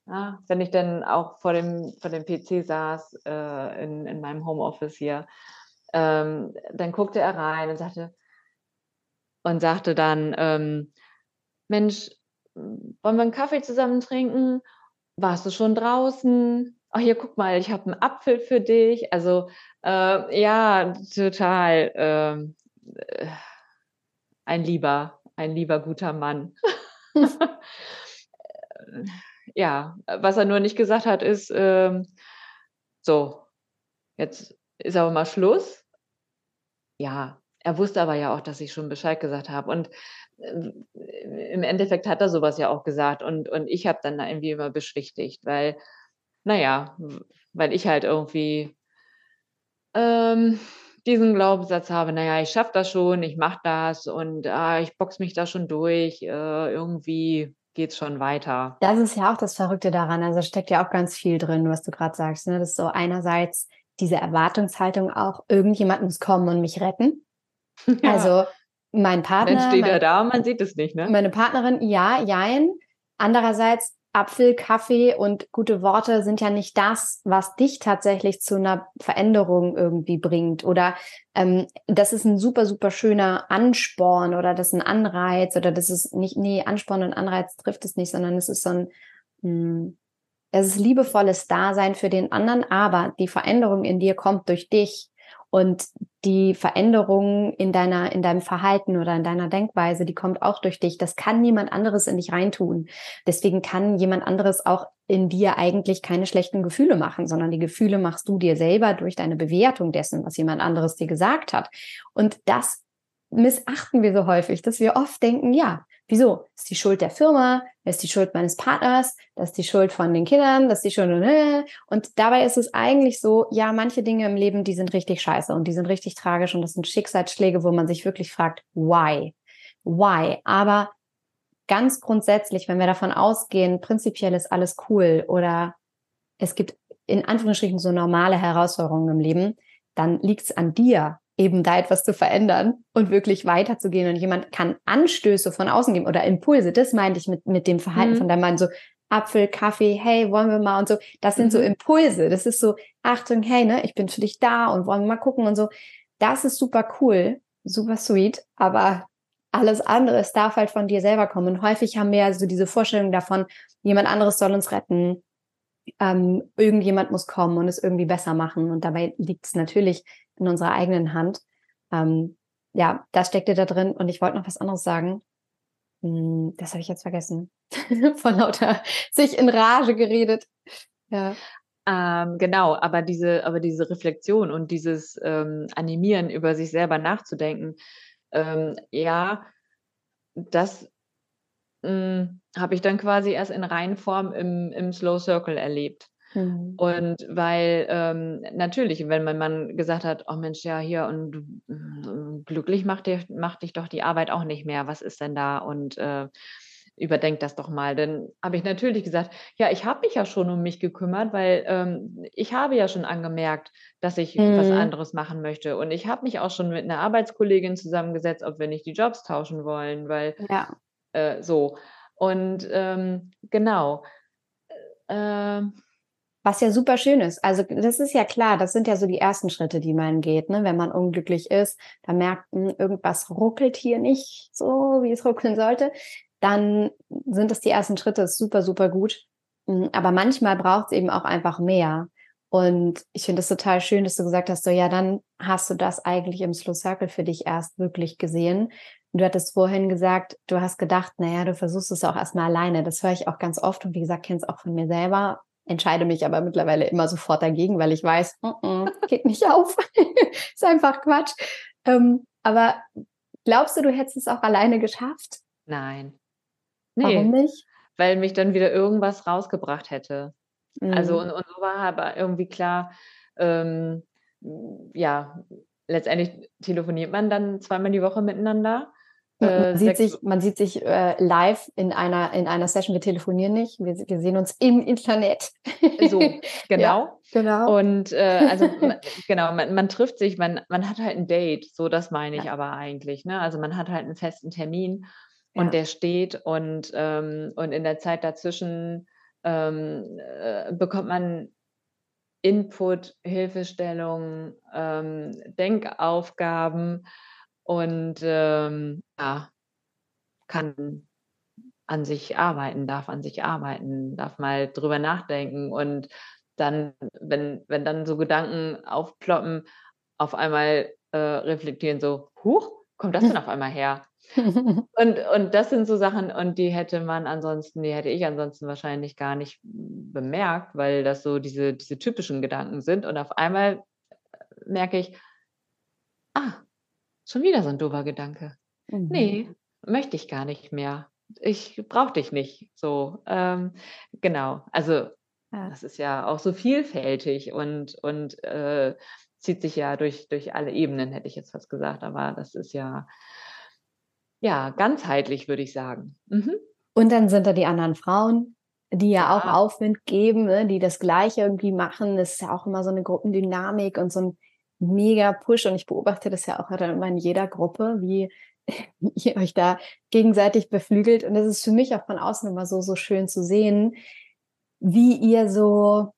ja, wenn ich dann auch vor dem, vor dem PC saß äh, in, in meinem Homeoffice hier ähm, dann guckte er rein und sagte, und sagte dann, ähm, Mensch, wollen wir einen Kaffee zusammen trinken? Warst du schon draußen? Ach, hier, guck mal, ich habe einen Apfel für dich. Also, äh, ja, total ähm, äh, ein lieber, ein lieber guter Mann. ja, was er nur nicht gesagt hat, ist, äh, so, jetzt ist aber mal Schluss. Ja, er wusste aber ja auch, dass ich schon Bescheid gesagt habe. Und äh, im Endeffekt hat er sowas ja auch gesagt. Und, und ich habe dann da irgendwie immer beschwichtigt, weil, naja, weil ich halt irgendwie ähm, diesen Glaubenssatz habe, naja, ich schaffe das schon, ich mache das und ah, ich box mich da schon durch, äh, irgendwie geht es schon weiter. Das ist ja auch das Verrückte daran. Also steckt ja auch ganz viel drin, was du gerade sagst. Ne? Das ist so einerseits diese Erwartungshaltung auch, irgendjemand muss kommen und mich retten. Ja. Also mein Partner. Dann steht mein, er da man sieht es nicht, ne? Meine Partnerin, ja, jein. Andererseits, Apfel, Kaffee und gute Worte sind ja nicht das, was dich tatsächlich zu einer Veränderung irgendwie bringt. Oder ähm, das ist ein super, super schöner Ansporn oder das ist ein Anreiz oder das ist nicht, nee, Ansporn und Anreiz trifft es nicht, sondern es ist so ein, mh, hm, es ist liebevolles Dasein für den anderen, aber die Veränderung in dir kommt durch dich und die Veränderung in deiner, in deinem Verhalten oder in deiner Denkweise, die kommt auch durch dich. Das kann niemand anderes in dich reintun. Deswegen kann jemand anderes auch in dir eigentlich keine schlechten Gefühle machen, sondern die Gefühle machst du dir selber durch deine Bewertung dessen, was jemand anderes dir gesagt hat. Und das missachten wir so häufig, dass wir oft denken, ja, wieso? Ist die Schuld der Firma, ist die Schuld meines Partners, das ist die Schuld von den Kindern, das ist die Schuld und dabei ist es eigentlich so, ja, manche Dinge im Leben, die sind richtig scheiße und die sind richtig tragisch und das sind Schicksalsschläge, wo man sich wirklich fragt, why? Why? Aber ganz grundsätzlich, wenn wir davon ausgehen, prinzipiell ist alles cool oder es gibt in Anführungsstrichen so normale Herausforderungen im Leben, dann liegt es an dir, eben da etwas zu verändern und wirklich weiterzugehen. Und jemand kann Anstöße von außen geben oder Impulse. Das meinte ich mit, mit dem Verhalten mhm. von deinem Mann. So Apfel, Kaffee, hey, wollen wir mal und so. Das sind mhm. so Impulse. Das ist so, Achtung, hey, ne, ich bin für dich da und wollen wir mal gucken und so. Das ist super cool, super sweet, aber alles andere, es darf halt von dir selber kommen. Und häufig haben wir ja so diese Vorstellung davon, jemand anderes soll uns retten, ähm, irgendjemand muss kommen und es irgendwie besser machen. Und dabei liegt es natürlich in unserer eigenen Hand. Ähm, ja, das steckte da drin. Und ich wollte noch was anderes sagen. Hm, das habe ich jetzt vergessen. Von lauter sich in Rage geredet. Ja. Ähm, genau, aber diese, aber diese Reflexion und dieses ähm, Animieren, über sich selber nachzudenken, ähm, ja, das hm, habe ich dann quasi erst in Reihenform im, im Slow Circle erlebt. Mhm. Und weil ähm, natürlich, wenn mein Mann gesagt hat, oh Mensch, ja, hier und äh, glücklich macht, dir, macht dich doch die Arbeit auch nicht mehr, was ist denn da? Und äh, überdenk das doch mal. Dann habe ich natürlich gesagt, ja, ich habe mich ja schon um mich gekümmert, weil ähm, ich habe ja schon angemerkt, dass ich mhm. was anderes machen möchte. Und ich habe mich auch schon mit einer Arbeitskollegin zusammengesetzt, ob wir nicht die Jobs tauschen wollen, weil ja. äh, so. Und ähm, genau. Äh, was ja super schön ist. Also das ist ja klar, das sind ja so die ersten Schritte, die man geht, ne? wenn man unglücklich ist, da merkt man, irgendwas ruckelt hier nicht so, wie es ruckeln sollte, dann sind das die ersten Schritte, ist super, super gut. Hm, aber manchmal braucht es eben auch einfach mehr. Und ich finde es total schön, dass du gesagt hast, so ja, dann hast du das eigentlich im Slow Circle für dich erst wirklich gesehen. Du hattest vorhin gesagt, du hast gedacht, naja, du versuchst es auch erstmal alleine. Das höre ich auch ganz oft und wie gesagt, kenne es auch von mir selber entscheide mich aber mittlerweile immer sofort dagegen, weil ich weiß, mm -mm, geht nicht auf. ist einfach Quatsch. Ähm, aber glaubst du, du hättest es auch alleine geschafft? Nein. Nee, Warum nicht? Weil mich dann wieder irgendwas rausgebracht hätte. Mhm. Also, und, und so war aber irgendwie klar, ähm, ja, letztendlich telefoniert man dann zweimal die Woche miteinander. Man äh, sieht sich, man sieht sich äh, live in einer, in einer Session. Wir telefonieren nicht. Wir, wir sehen uns im Internet. So, genau. ja, genau. Und äh, also genau, man, man, trifft sich, man, man hat halt ein Date. So, das meine ich ja. aber eigentlich. Ne? Also man hat halt einen festen Termin und ja. der steht und, ähm, und in der Zeit dazwischen ähm, äh, bekommt man Input, Hilfestellung, ähm, Denkaufgaben und ähm, ja, kann an sich arbeiten, darf an sich arbeiten, darf mal drüber nachdenken und dann, wenn, wenn dann so Gedanken aufploppen, auf einmal äh, reflektieren, so, huch, kommt das denn auf einmal her? und, und das sind so Sachen, und die hätte man ansonsten, die hätte ich ansonsten wahrscheinlich gar nicht bemerkt, weil das so diese, diese typischen Gedanken sind. Und auf einmal merke ich, ah, Schon wieder so ein doofer Gedanke. Mhm. Nee, möchte ich gar nicht mehr. Ich brauche dich nicht. So, ähm, genau. Also ja. das ist ja auch so vielfältig und, und äh, zieht sich ja durch, durch alle Ebenen, hätte ich jetzt fast gesagt. Aber das ist ja, ja, ganzheitlich, würde ich sagen. Mhm. Und dann sind da die anderen Frauen, die ja, ja. auch Aufwind geben, ne, die das Gleiche irgendwie machen. Das ist ja auch immer so eine Gruppendynamik und so ein mega Push und ich beobachte das ja auch immer in jeder Gruppe, wie ihr euch da gegenseitig beflügelt. Und das ist für mich auch von außen immer so, so schön zu sehen, wie ihr so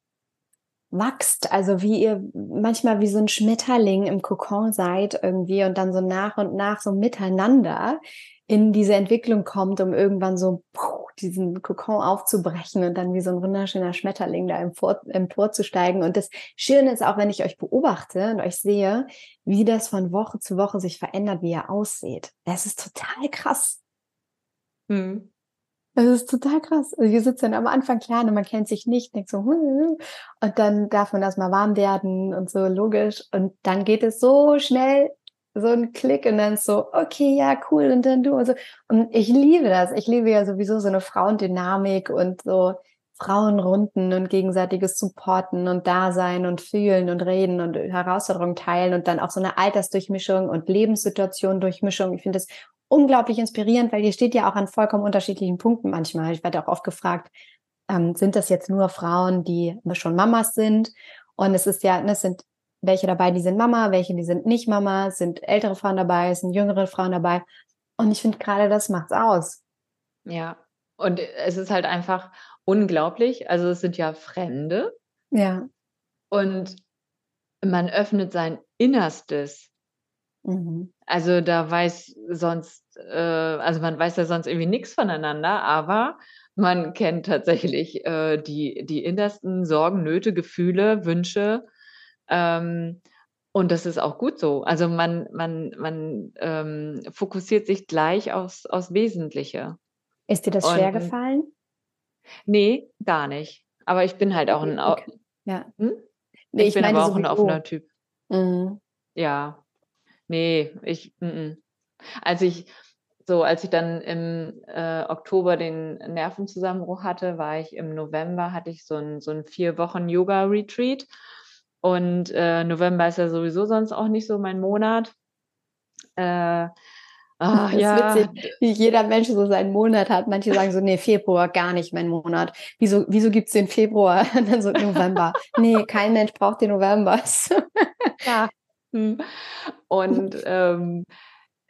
wachst, also wie ihr manchmal wie so ein Schmetterling im Kokon seid irgendwie und dann so nach und nach so miteinander in diese Entwicklung kommt, um irgendwann so puh, diesen Kokon aufzubrechen und dann wie so ein wunderschöner Schmetterling da empor, emporzusteigen. Und das Schöne ist auch, wenn ich euch beobachte und euch sehe, wie das von Woche zu Woche sich verändert, wie ihr ausseht. Das ist total krass. Hm. Das ist total krass. Also wir sitzen am Anfang klar, und man kennt sich nicht, denkt so, und dann darf man erstmal warm werden und so logisch. Und dann geht es so schnell so ein Klick und dann so, okay, ja, cool, und dann du und so. Und ich liebe das. Ich liebe ja sowieso so eine Frauendynamik und so Frauenrunden und gegenseitiges Supporten und Dasein und Fühlen und Reden und Herausforderungen teilen und dann auch so eine Altersdurchmischung und Lebenssituation Durchmischung. Ich finde das unglaublich inspirierend, weil ihr steht ja auch an vollkommen unterschiedlichen Punkten manchmal. Ich werde auch oft gefragt, ähm, sind das jetzt nur Frauen, die schon Mamas sind? Und es ist ja, ne, es sind welche dabei, die sind Mama, welche, die sind nicht Mama, es sind ältere Frauen dabei, es sind jüngere Frauen dabei. Und ich finde gerade, das macht's aus. Ja, und es ist halt einfach unglaublich. Also es sind ja Fremde. Ja. Und man öffnet sein Innerstes. Mhm. Also da weiß sonst, äh, also man weiß ja sonst irgendwie nichts voneinander, aber man kennt tatsächlich äh, die, die innersten Sorgen, Nöte, Gefühle, Wünsche. Ähm, und das ist auch gut so. Also man, man, man ähm, fokussiert sich gleich aufs, aufs Wesentliche. Ist dir das und, schwer gefallen? Nee, gar nicht. Aber ich bin halt auch ein. Okay. Ja. Hm? Nee, ich, ich bin aber auch ein offener Typ. Mhm. Ja. Nee, ich. M -m. Als ich so, als ich dann im äh, Oktober den Nervenzusammenbruch hatte, war ich im November, hatte ich so ein, so ein vier Wochen Yoga-Retreat. Und äh, November ist ja sowieso sonst auch nicht so mein Monat. Äh, Ach, das ja. ist witzig, wie jeder Mensch so seinen Monat hat. Manche sagen so, nee, Februar gar nicht mein Monat. Wieso, wieso gibt's den Februar? Und dann so November. nee, kein Mensch braucht den November. ja. Hm. Und ähm, äh,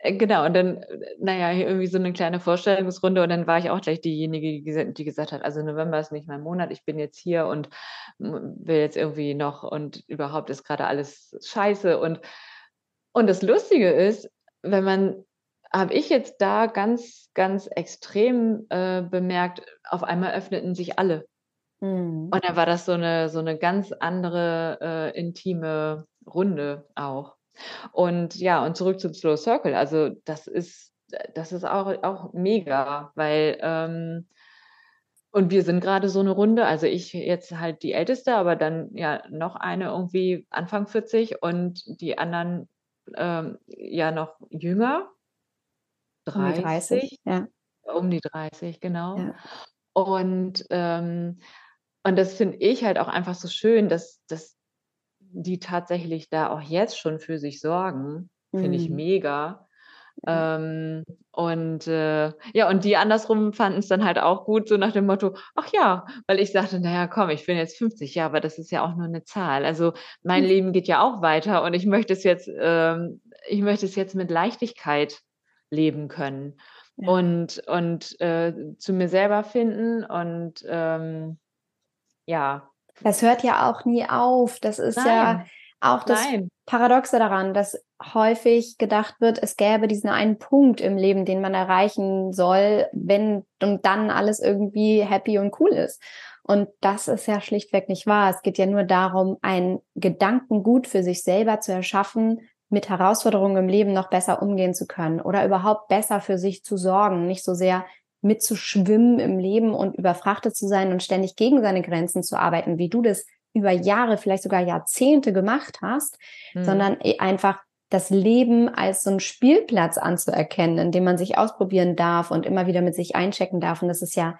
genau, und dann, naja, irgendwie so eine kleine Vorstellungsrunde und dann war ich auch gleich diejenige, die gesagt hat, also November ist nicht mein Monat, ich bin jetzt hier und will jetzt irgendwie noch und überhaupt ist gerade alles scheiße. Und, und das Lustige ist, wenn man habe ich jetzt da ganz, ganz extrem äh, bemerkt, auf einmal öffneten sich alle. Mhm. Und dann war das so eine, so eine ganz andere äh, intime Runde auch. Und ja, und zurück zum Slow Circle. Also das ist, das ist auch, auch mega, weil ähm, und wir sind gerade so eine Runde, also ich jetzt halt die Älteste, aber dann ja noch eine irgendwie Anfang 40 und die anderen ähm, ja noch jünger. 30, um die 30, ja. Um die 30, genau. Ja. Und, ähm, und das finde ich halt auch einfach so schön, dass, dass die tatsächlich da auch jetzt schon für sich sorgen. Finde ich mhm. mega. Ähm, und äh, ja, und die andersrum fanden es dann halt auch gut, so nach dem Motto, ach ja, weil ich sagte, naja, komm, ich bin jetzt 50, ja, aber das ist ja auch nur eine Zahl. Also mein mhm. Leben geht ja auch weiter und ich möchte es jetzt, ähm, ich möchte es jetzt mit Leichtigkeit leben können ja. und, und äh, zu mir selber finden und ähm, ja. Das hört ja auch nie auf. Das ist Nein. ja auch das Nein. Paradoxe daran, dass häufig gedacht wird, es gäbe diesen einen Punkt im Leben, den man erreichen soll, wenn und dann alles irgendwie happy und cool ist. Und das ist ja schlichtweg nicht wahr. Es geht ja nur darum, ein Gedankengut für sich selber zu erschaffen, mit Herausforderungen im Leben noch besser umgehen zu können oder überhaupt besser für sich zu sorgen, nicht so sehr mitzuschwimmen im Leben und überfrachtet zu sein und ständig gegen seine Grenzen zu arbeiten, wie du das über Jahre, vielleicht sogar Jahrzehnte gemacht hast, mhm. sondern e, einfach das Leben als so einen Spielplatz anzuerkennen, in dem man sich ausprobieren darf und immer wieder mit sich einchecken darf. Und das ist ja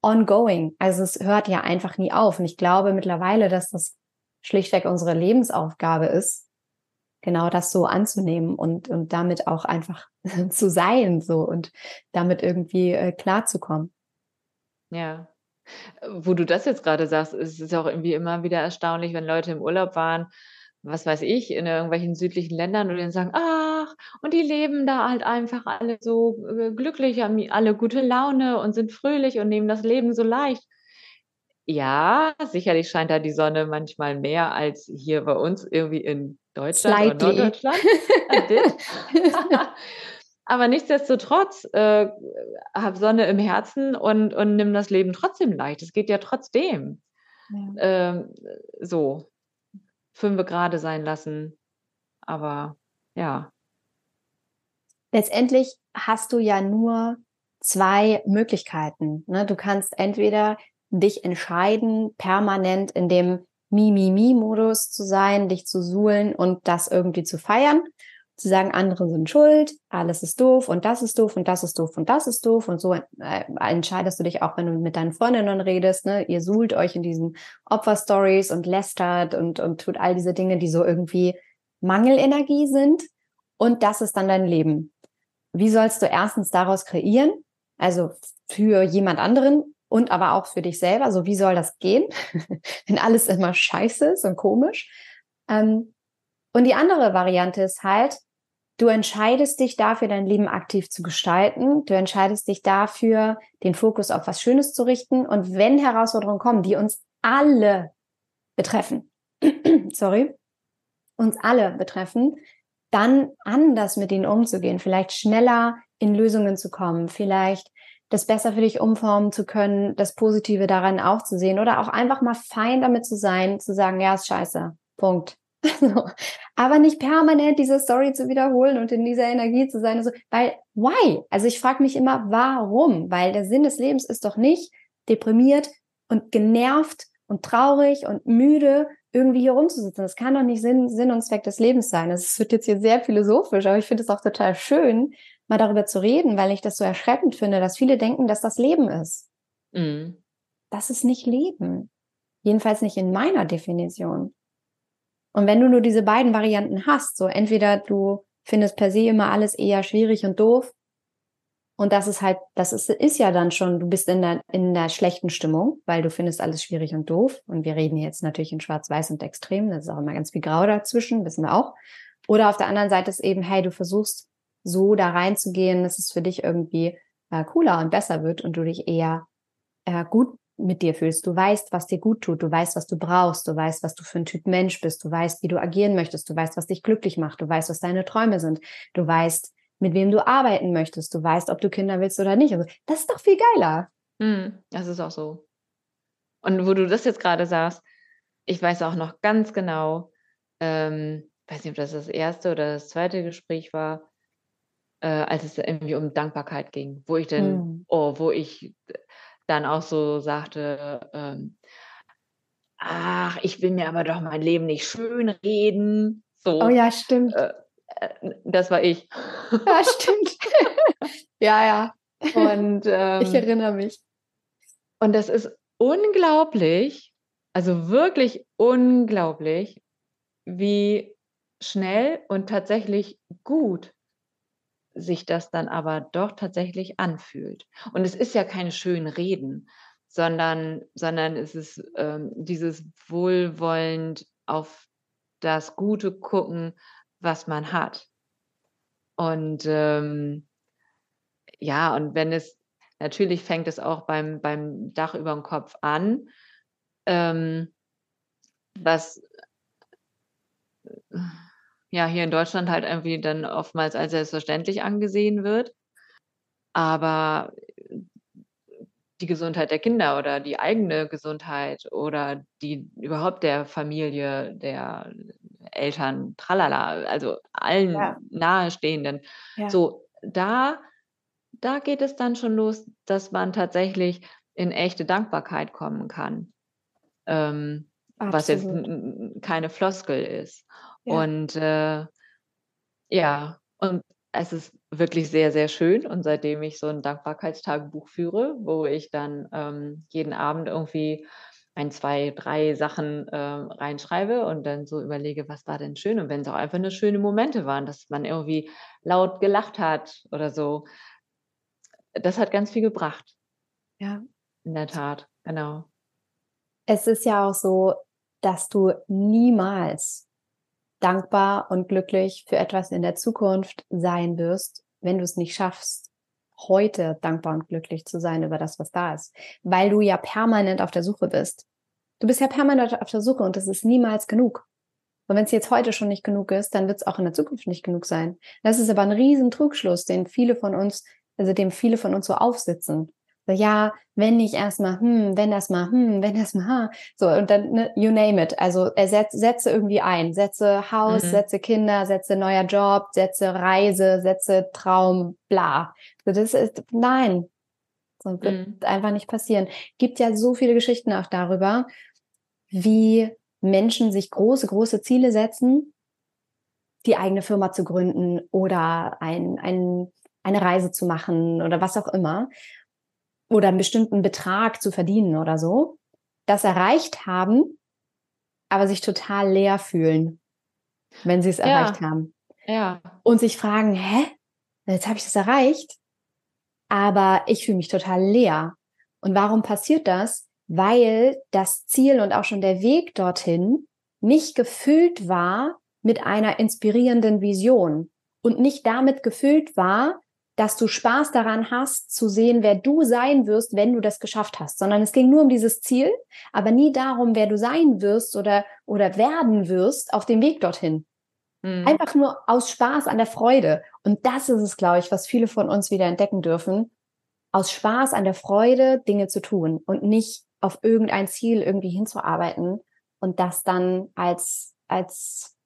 ongoing. Also es hört ja einfach nie auf. Und ich glaube mittlerweile, dass das schlichtweg unsere Lebensaufgabe ist, genau das so anzunehmen und, und damit auch einfach zu sein so und damit irgendwie äh, klarzukommen. Ja. Wo du das jetzt gerade sagst, ist es auch irgendwie immer wieder erstaunlich, wenn Leute im Urlaub waren, was weiß ich, in irgendwelchen südlichen Ländern und dann sagen, ach, und die leben da halt einfach alle so äh, glücklich, haben alle gute Laune und sind fröhlich und nehmen das Leben so leicht. Ja, sicherlich scheint da die Sonne manchmal mehr als hier bei uns irgendwie in Deutschland Slightly. oder Norddeutschland. Aber nichtsdestotrotz äh, habe Sonne im Herzen und, und nimm das Leben trotzdem leicht. Es geht ja trotzdem. Ja. Ähm, so, fünf gerade sein lassen. Aber ja. Letztendlich hast du ja nur zwei Möglichkeiten. Ne? Du kannst entweder dich entscheiden, permanent in dem Mi-Mi-Mi-Modus zu sein, dich zu suhlen und das irgendwie zu feiern. Zu sagen, andere sind schuld, alles ist doof und das ist doof und das ist doof und das ist doof. Und so äh, entscheidest du dich auch, wenn du mit deinen Freundinnen redest. Ne? Ihr suhlt euch in diesen Opferstories und lästert und, und tut all diese Dinge, die so irgendwie Mangelenergie sind. Und das ist dann dein Leben. Wie sollst du erstens daraus kreieren? Also für jemand anderen und aber auch für dich selber. So, wie soll das gehen, wenn alles immer scheiße ist und komisch? Ähm, Und die andere Variante ist halt, du entscheidest dich dafür, dein Leben aktiv zu gestalten. Du entscheidest dich dafür, den Fokus auf was Schönes zu richten. Und wenn Herausforderungen kommen, die uns alle betreffen, sorry, uns alle betreffen, dann anders mit ihnen umzugehen, vielleicht schneller in Lösungen zu kommen, vielleicht das besser für dich umformen zu können, das Positive daran auch zu sehen oder auch einfach mal fein damit zu sein, zu sagen, ja, ist scheiße. Punkt. Aber nicht permanent diese Story zu wiederholen und in dieser Energie zu sein. Also, weil, why? Also ich frage mich immer, warum? Weil der Sinn des Lebens ist doch nicht deprimiert und genervt und traurig und müde irgendwie hier rumzusitzen. Das kann doch nicht Sinn, Sinn und Zweck des Lebens sein. Es wird jetzt hier sehr philosophisch, aber ich finde es auch total schön, mal darüber zu reden, weil ich das so erschreckend finde, dass viele denken, dass das Leben ist. Mhm. Das ist nicht Leben. Jedenfalls nicht in meiner Definition. Und wenn du nur diese beiden Varianten hast, so entweder du findest per se immer alles eher schwierig und doof, und das ist halt, das ist, ist ja dann schon, du bist in der, in der schlechten Stimmung, weil du findest alles schwierig und doof. Und wir reden jetzt natürlich in Schwarz-Weiß und Extrem, das ist auch immer ganz viel Grau dazwischen, wissen wir auch. Oder auf der anderen Seite ist eben, hey, du versuchst so da reinzugehen, dass es für dich irgendwie äh, cooler und besser wird und du dich eher äh, gut mit dir fühlst. Du weißt, was dir gut tut. Du weißt, was du brauchst. Du weißt, was du für ein Typ Mensch bist. Du weißt, wie du agieren möchtest. Du weißt, was dich glücklich macht. Du weißt, was deine Träume sind. Du weißt, mit wem du arbeiten möchtest. Du weißt, ob du Kinder willst oder nicht. Also, das ist doch viel geiler. Hm, das ist auch so. Und wo du das jetzt gerade sagst, ich weiß auch noch ganz genau, ähm, weiß nicht, ob das das erste oder das zweite Gespräch war, äh, als es irgendwie um Dankbarkeit ging, wo ich dann, hm. oh, wo ich dann auch so sagte, ähm, ach, ich will mir aber doch mein Leben nicht schön reden. So, oh ja, stimmt. Äh, äh das war ich. Ja, stimmt. ja, ja. Und ähm, ich erinnere mich. Und das ist unglaublich, also wirklich unglaublich, wie schnell und tatsächlich gut sich das dann aber doch tatsächlich anfühlt. Und es ist ja keine schönen Reden, sondern, sondern es ist ähm, dieses wohlwollend auf das Gute gucken, was man hat. Und ähm, ja, und wenn es, natürlich fängt es auch beim, beim Dach über dem Kopf an, ähm, was ja hier in Deutschland halt irgendwie dann oftmals als selbstverständlich angesehen wird. Aber die Gesundheit der Kinder oder die eigene Gesundheit oder die überhaupt der Familie, der Eltern, tralala, also allen ja. Nahestehenden. Ja. So, da, da geht es dann schon los, dass man tatsächlich in echte Dankbarkeit kommen kann. Ähm, was jetzt keine Floskel ist. Ja. Und äh, ja, und es ist wirklich sehr, sehr schön. Und seitdem ich so ein Dankbarkeitstagebuch führe, wo ich dann ähm, jeden Abend irgendwie ein, zwei, drei Sachen äh, reinschreibe und dann so überlege, was war denn schön? Und wenn es auch einfach nur schöne Momente waren, dass man irgendwie laut gelacht hat oder so, das hat ganz viel gebracht. Ja. In der Tat, genau. Es ist ja auch so, dass du niemals dankbar und glücklich für etwas in der Zukunft sein wirst, wenn du es nicht schaffst, heute dankbar und glücklich zu sein über das, was da ist, weil du ja permanent auf der Suche bist. Du bist ja permanent auf der Suche und das ist niemals genug. Und wenn es jetzt heute schon nicht genug ist, dann wird es auch in der Zukunft nicht genug sein. Das ist aber ein riesen Trugschluss, den viele von uns, also dem viele von uns so aufsitzen. So, ja, wenn nicht erstmal, hm, wenn erstmal, hm, wenn erstmal, ha. So, und dann, ne, you name it. Also ersetz, setze irgendwie ein. Setze Haus, mhm. setze Kinder, setze neuer Job, setze Reise, setze Traum, bla. So, das ist, nein. So wird mhm. einfach nicht passieren. Gibt ja so viele Geschichten auch darüber, wie Menschen sich große, große Ziele setzen, die eigene Firma zu gründen oder ein, ein, eine Reise zu machen oder was auch immer oder einen bestimmten Betrag zu verdienen oder so, das erreicht haben, aber sich total leer fühlen, wenn sie es ja. erreicht haben. Ja. Und sich fragen, hä? Jetzt habe ich das erreicht, aber ich fühle mich total leer. Und warum passiert das? Weil das Ziel und auch schon der Weg dorthin nicht gefüllt war mit einer inspirierenden Vision und nicht damit gefüllt war, dass du Spaß daran hast, zu sehen, wer du sein wirst, wenn du das geschafft hast, sondern es ging nur um dieses Ziel, aber nie darum, wer du sein wirst oder, oder werden wirst auf dem Weg dorthin. Mhm. Einfach nur aus Spaß an der Freude. Und das ist es, glaube ich, was viele von uns wieder entdecken dürfen. Aus Spaß an der Freude Dinge zu tun und nicht auf irgendein Ziel irgendwie hinzuarbeiten und das dann als, als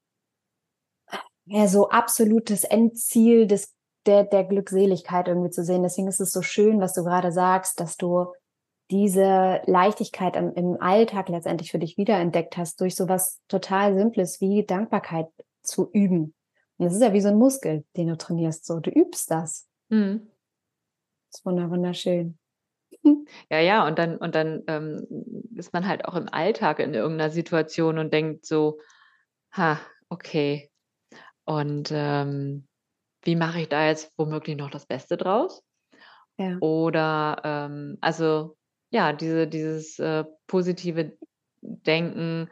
ja, so absolutes Endziel des, der, der Glückseligkeit irgendwie zu sehen. Deswegen ist es so schön, was du gerade sagst, dass du diese Leichtigkeit im, im Alltag letztendlich für dich wiederentdeckt hast durch sowas total Simples wie Dankbarkeit zu üben. Und das ist ja wie so ein Muskel, den du trainierst. So, du übst das. Mhm. Das ist wunderschön. Ja, ja, und dann, und dann ähm, ist man halt auch im Alltag in irgendeiner Situation und denkt so, ha, okay. Und ähm, wie mache ich da jetzt womöglich noch das Beste draus? Ja. Oder ähm, also ja, diese, dieses äh, positive Denken,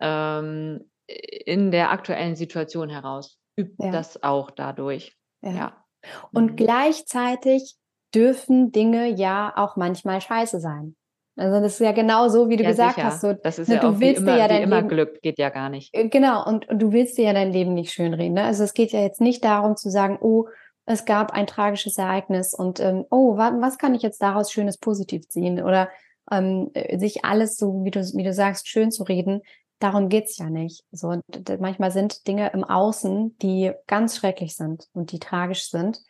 ähm, in der aktuellen Situation heraus. Übt ja. das auch dadurch. Ja. ja. Und mhm. gleichzeitig dürfen Dinge ja auch manchmal scheiße sein. Also das ist ja genau so, wie du ja, gesagt sicher. hast. So, das ist ne, ja du auch willst immer, ja dein immer Leben, Glück, geht ja gar nicht. Äh, genau, und, und, du willst dir ja dein Leben nicht schönreden. Ne? Also es geht ja jetzt nicht darum zu sagen, oh, es gab ein tragisches Ereignis und ähm, oh, was, was kann ich jetzt daraus Schönes positiv ziehen? Oder ähm, äh, sich alles so, wie du, wie du sagst, schön zu reden darum geht's ja nicht. So, manchmal sind Dinge im Außen, die ganz schrecklich sind und die tragisch sind.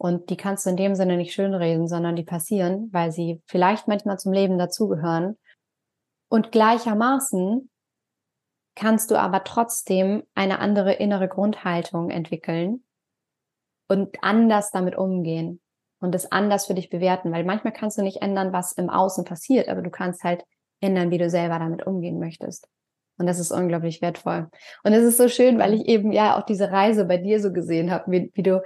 Und die kannst du in dem Sinne nicht schönreden, sondern die passieren, weil sie vielleicht manchmal zum Leben dazugehören. Und gleichermaßen kannst du aber trotzdem eine andere innere Grundhaltung entwickeln und anders damit umgehen und es anders für dich bewerten, weil manchmal kannst du nicht ändern, was im Außen passiert, aber du kannst halt ändern, wie du selber damit umgehen möchtest. Und das ist unglaublich wertvoll. Und es ist so schön, weil ich eben ja auch diese Reise bei dir so gesehen habe, wie, wie du,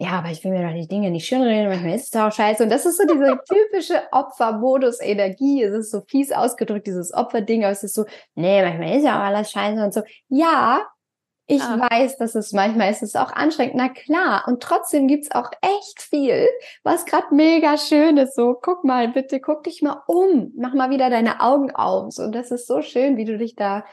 ja, aber ich will mir doch die Dinge nicht schön reden, manchmal ist es auch scheiße. Und das ist so diese typische Opfermodus-Energie. Es ist so fies ausgedrückt, dieses Opferding, aber es ist so, nee, manchmal ist ja auch alles scheiße und so. Ja, ich ah. weiß, dass es manchmal ist es auch anstrengend. Na klar. Und trotzdem gibt's auch echt viel, was gerade mega schön ist. So, guck mal, bitte, guck dich mal um. Mach mal wieder deine Augen auf. Und das ist so schön, wie du dich da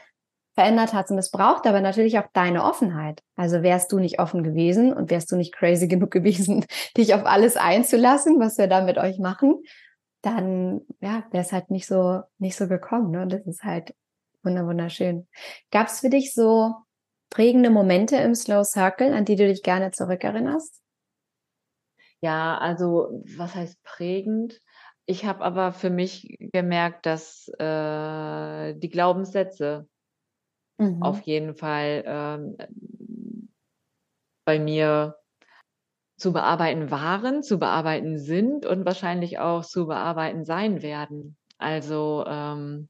verändert hast. Und es braucht aber natürlich auch deine Offenheit. Also wärst du nicht offen gewesen und wärst du nicht crazy genug gewesen, dich auf alles einzulassen, was wir da mit euch machen, dann ja, wäre es halt nicht so nicht so gekommen. Ne? Das ist halt wunderschön. Gab es für dich so prägende Momente im Slow Circle, an die du dich gerne zurückerinnerst? Ja, also was heißt prägend? Ich habe aber für mich gemerkt, dass äh, die Glaubenssätze mhm. auf jeden Fall ähm, bei mir zu bearbeiten waren, zu bearbeiten sind und wahrscheinlich auch zu bearbeiten sein werden. Also ähm,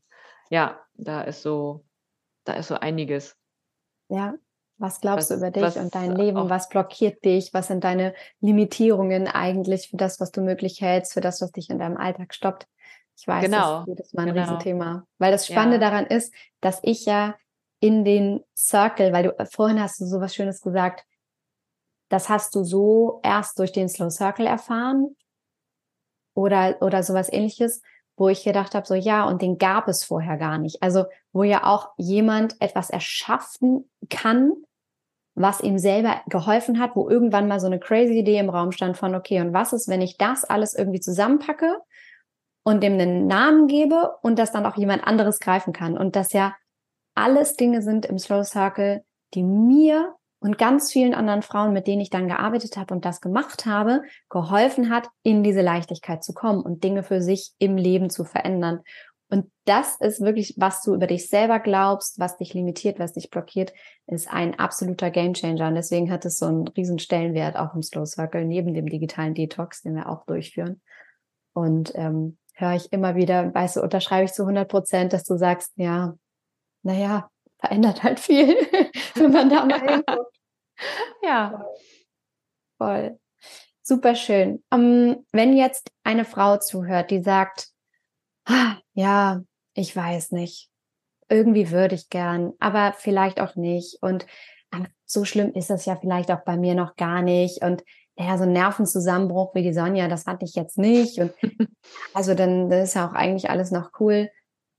ja, da ist so, da ist so einiges. Ja. Was glaubst was, du über dich was, und dein Leben? Was blockiert dich? Was sind deine Limitierungen eigentlich für das, was du möglich hältst, für das, was dich in deinem Alltag stoppt? Ich weiß, genau, das ist jedes Mal ein genau. Riesenthema. Weil das Spannende ja. daran ist, dass ich ja in den Circle, weil du äh, vorhin hast du so was Schönes gesagt, das hast du so erst durch den Slow Circle erfahren oder, oder sowas ähnliches wo ich gedacht habe, so ja, und den gab es vorher gar nicht. Also wo ja auch jemand etwas erschaffen kann, was ihm selber geholfen hat, wo irgendwann mal so eine crazy Idee im Raum stand von, okay, und was ist, wenn ich das alles irgendwie zusammenpacke und dem einen Namen gebe und das dann auch jemand anderes greifen kann. Und das ja alles Dinge sind im Slow Circle, die mir und ganz vielen anderen Frauen, mit denen ich dann gearbeitet habe und das gemacht habe, geholfen hat, in diese Leichtigkeit zu kommen und Dinge für sich im Leben zu verändern. Und das ist wirklich, was du über dich selber glaubst, was dich limitiert, was dich blockiert, ist ein absoluter Gamechanger. Und deswegen hat es so einen riesen Stellenwert auch im Slow Circle, neben dem digitalen Detox, den wir auch durchführen. Und ähm, höre ich immer wieder, weißt du, unterschreibe ich zu 100 Prozent, dass du sagst, ja, naja, verändert halt viel, wenn man da mal hinguckt. Ja. Voll. Super schön. Um, ähm, wenn jetzt eine Frau zuhört, die sagt, ah, ja, ich weiß nicht, irgendwie würde ich gern, aber vielleicht auch nicht. Und am so schlimm ist das ja vielleicht auch bei mir noch gar nicht. Und ja, so ein Nervenzusammenbruch wie die Sonja, das hatte ich jetzt nicht. Und also dann ist ja auch eigentlich alles noch cool.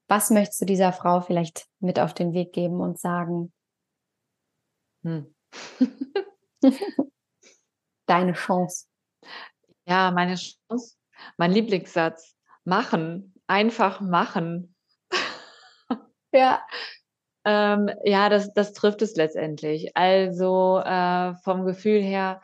Was möchtest du dieser Frau vielleicht mit auf den Weg geben und sagen? Hm. Deine Chance. Ja, meine Chance. Mein Lieblingssatz. Machen. Einfach machen. Ja. ähm, ja, das, das trifft es letztendlich. Also äh, vom Gefühl her,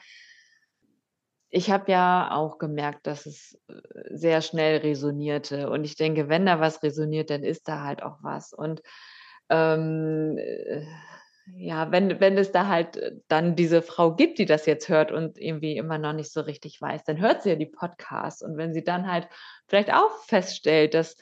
ich habe ja auch gemerkt, dass es äh, sehr schnell resonierte. Und ich denke, wenn da was resoniert, dann ist da halt auch was. Und ähm, äh, ja, wenn, wenn es da halt äh, dann diese Frau gibt, die das jetzt hört und irgendwie immer noch nicht so richtig weiß, dann hört sie ja die Podcasts. Und wenn sie dann halt vielleicht auch feststellt, dass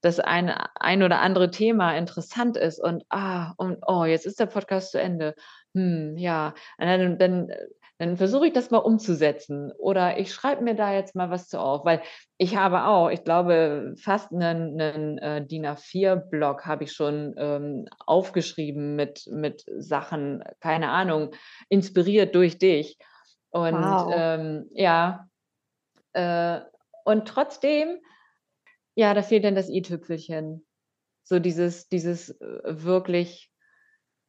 das ein, ein oder andere Thema interessant ist und ah, und oh, jetzt ist der Podcast zu Ende. Hm, ja, dann, dann dann versuche ich das mal umzusetzen oder ich schreibe mir da jetzt mal was zu auf, weil ich habe auch, ich glaube, fast einen, einen äh, DIN A4-Blog habe ich schon ähm, aufgeschrieben mit, mit Sachen, keine Ahnung, inspiriert durch dich. Und wow. ähm, ja, äh, und trotzdem, ja, da fehlt dann das i-Tüpfelchen. So dieses, dieses äh, wirklich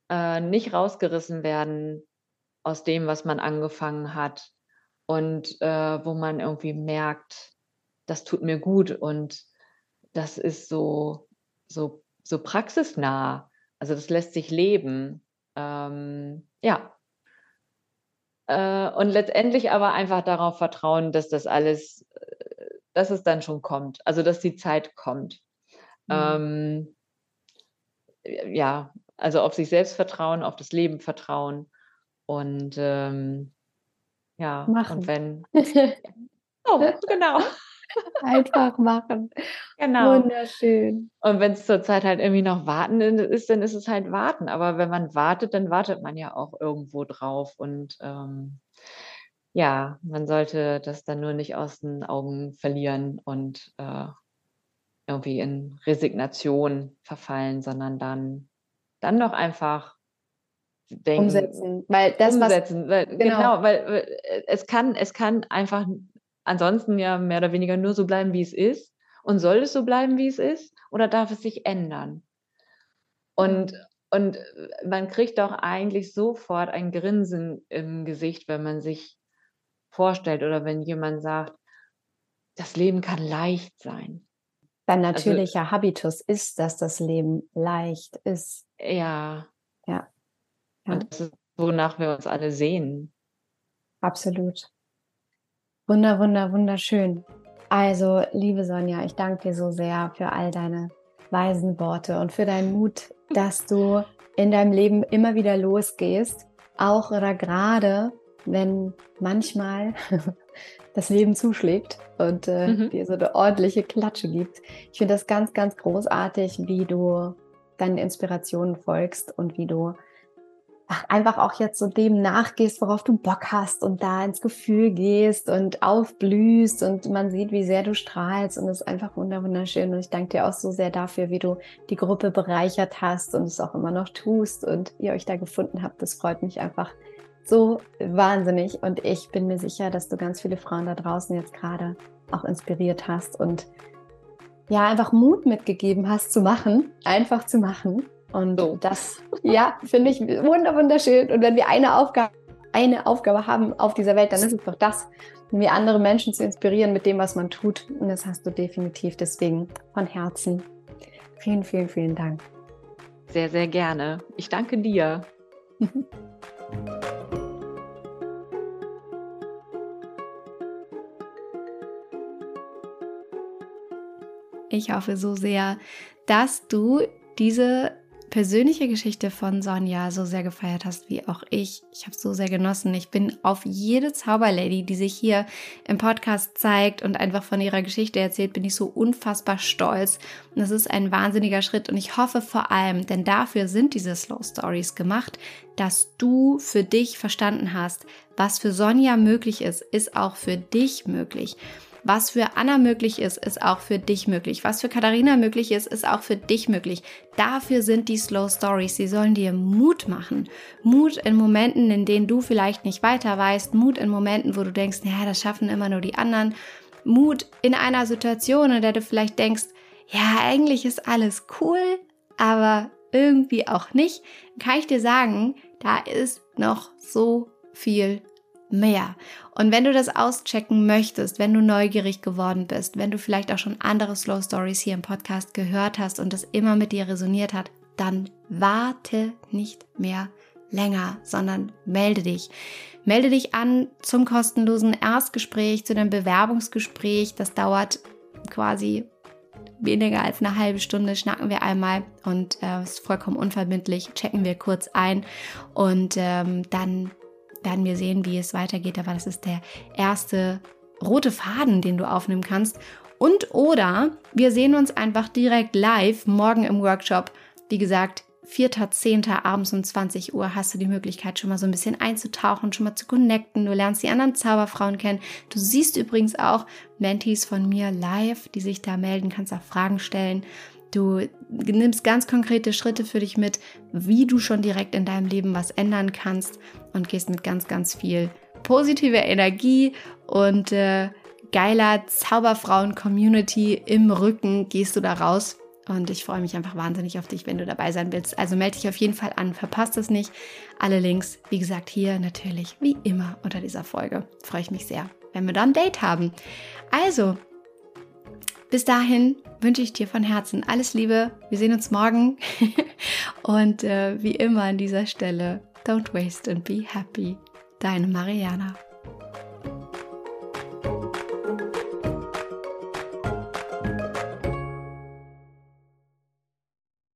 äh, nicht rausgerissen werden, aus dem, was man angefangen hat und äh, wo man irgendwie merkt, das tut mir gut und das ist so, so, so praxisnah. Also das lässt sich leben. Ähm, ja. Äh, und letztendlich aber einfach darauf vertrauen, dass das alles, dass es dann schon kommt. Also dass die Zeit kommt. Mhm. Ähm, ja, also auf sich selbst vertrauen, auf das Leben vertrauen und ähm, ja, machen. und wenn. oh, genau. Einfach machen. Genau. Wunderschön. Und wenn es zurzeit halt irgendwie noch warten ist, dann ist es halt warten. Aber wenn man wartet, dann wartet man ja auch irgendwo drauf. Und ähm, ja, man sollte das dann nur nicht aus den Augen verlieren und äh, irgendwie in Resignation verfallen, sondern dann, dann doch einfach denken. Umsetzen. Weil das, umsetzen, was, weil, genau. genau, weil, äh, es kann, es kann einfach ansonsten ja mehr oder weniger nur so bleiben, wie es ist. Und soll es so bleiben, wie es ist? Oder darf es sich ändern? Und, und äh, man kriegt doch eigentlich sofort ein Grinsen im Gesicht, wenn man sich vorstellt oder wenn jemand sagt, das Leben kann leicht sein. Dein also natürlicher also, Habitus ist, dass das Leben leicht ist. Ja. Und das ist, wonach wir uns alle sehen. Absolut. Wunder, wunder, wunderschön. Also, liebe Sonja, ich danke dir so sehr für all deine weisen Worte und für deinen Mut, dass du in deinem Leben immer wieder losgehst, auch oder gerade, wenn manchmal das Leben zuschlägt und äh, mhm. dir so eine ordentliche Klatsche gibt. Ich finde das ganz, ganz großartig, wie du deinen Inspirationen folgst und wie du einfach auch jetzt so dem nachgehst, worauf du Bock hast und da ins Gefühl gehst und aufblühst und man sieht, wie sehr du strahlst und es ist einfach wunderschön. Und ich danke dir auch so sehr dafür, wie du die Gruppe bereichert hast und es auch immer noch tust und ihr euch da gefunden habt. Das freut mich einfach so wahnsinnig. Und ich bin mir sicher, dass du ganz viele Frauen da draußen jetzt gerade auch inspiriert hast und ja, einfach Mut mitgegeben hast zu machen, einfach zu machen und so. das, ja, finde ich wunderschön. Und wenn wir eine Aufgabe, eine Aufgabe haben auf dieser Welt, dann ist es doch das, wir andere Menschen zu inspirieren mit dem, was man tut. Und das hast du definitiv. Deswegen von Herzen vielen, vielen, vielen Dank. Sehr, sehr gerne. Ich danke dir. Ich hoffe so sehr, dass du diese persönliche Geschichte von Sonja so sehr gefeiert hast wie auch ich. Ich habe so sehr genossen. Ich bin auf jede Zauberlady, die sich hier im Podcast zeigt und einfach von ihrer Geschichte erzählt, bin ich so unfassbar stolz. Und das ist ein wahnsinniger Schritt. Und ich hoffe vor allem, denn dafür sind diese Slow Stories gemacht, dass du für dich verstanden hast, was für Sonja möglich ist, ist auch für dich möglich. Was für Anna möglich ist, ist auch für dich möglich. Was für Katharina möglich ist, ist auch für dich möglich. Dafür sind die Slow Stories. Sie sollen dir Mut machen. Mut in Momenten, in denen du vielleicht nicht weiter weißt. Mut in Momenten, wo du denkst, ja, das schaffen immer nur die anderen. Mut in einer Situation, in der du vielleicht denkst, ja, eigentlich ist alles cool, aber irgendwie auch nicht. Kann ich dir sagen, da ist noch so viel mehr. Und wenn du das auschecken möchtest, wenn du neugierig geworden bist, wenn du vielleicht auch schon andere Slow Stories hier im Podcast gehört hast und das immer mit dir resoniert hat, dann warte nicht mehr länger, sondern melde dich. Melde dich an zum kostenlosen Erstgespräch, zu dem Bewerbungsgespräch. Das dauert quasi weniger als eine halbe Stunde schnacken wir einmal und äh, ist vollkommen unverbindlich, checken wir kurz ein und ähm, dann werden wir sehen, wie es weitergeht. Aber das ist der erste rote Faden, den du aufnehmen kannst. Und oder wir sehen uns einfach direkt live morgen im Workshop. Wie gesagt, 4.10. abends um 20 Uhr hast du die Möglichkeit, schon mal so ein bisschen einzutauchen, schon mal zu connecten. Du lernst die anderen Zauberfrauen kennen. Du siehst übrigens auch Mentees von mir live, die sich da melden, kannst auch Fragen stellen. Du nimmst ganz konkrete Schritte für dich mit, wie du schon direkt in deinem Leben was ändern kannst und gehst mit ganz, ganz viel positiver Energie und äh, geiler Zauberfrauen-Community im Rücken gehst du da raus. Und ich freue mich einfach wahnsinnig auf dich, wenn du dabei sein willst. Also melde dich auf jeden Fall an, verpasst es nicht. Alle Links, wie gesagt, hier natürlich wie immer unter dieser Folge. Freue ich mich sehr, wenn wir da ein Date haben. Also, bis dahin wünsche ich dir von Herzen alles Liebe. Wir sehen uns morgen. Und äh, wie immer an dieser Stelle, don't waste and be happy. Deine Mariana.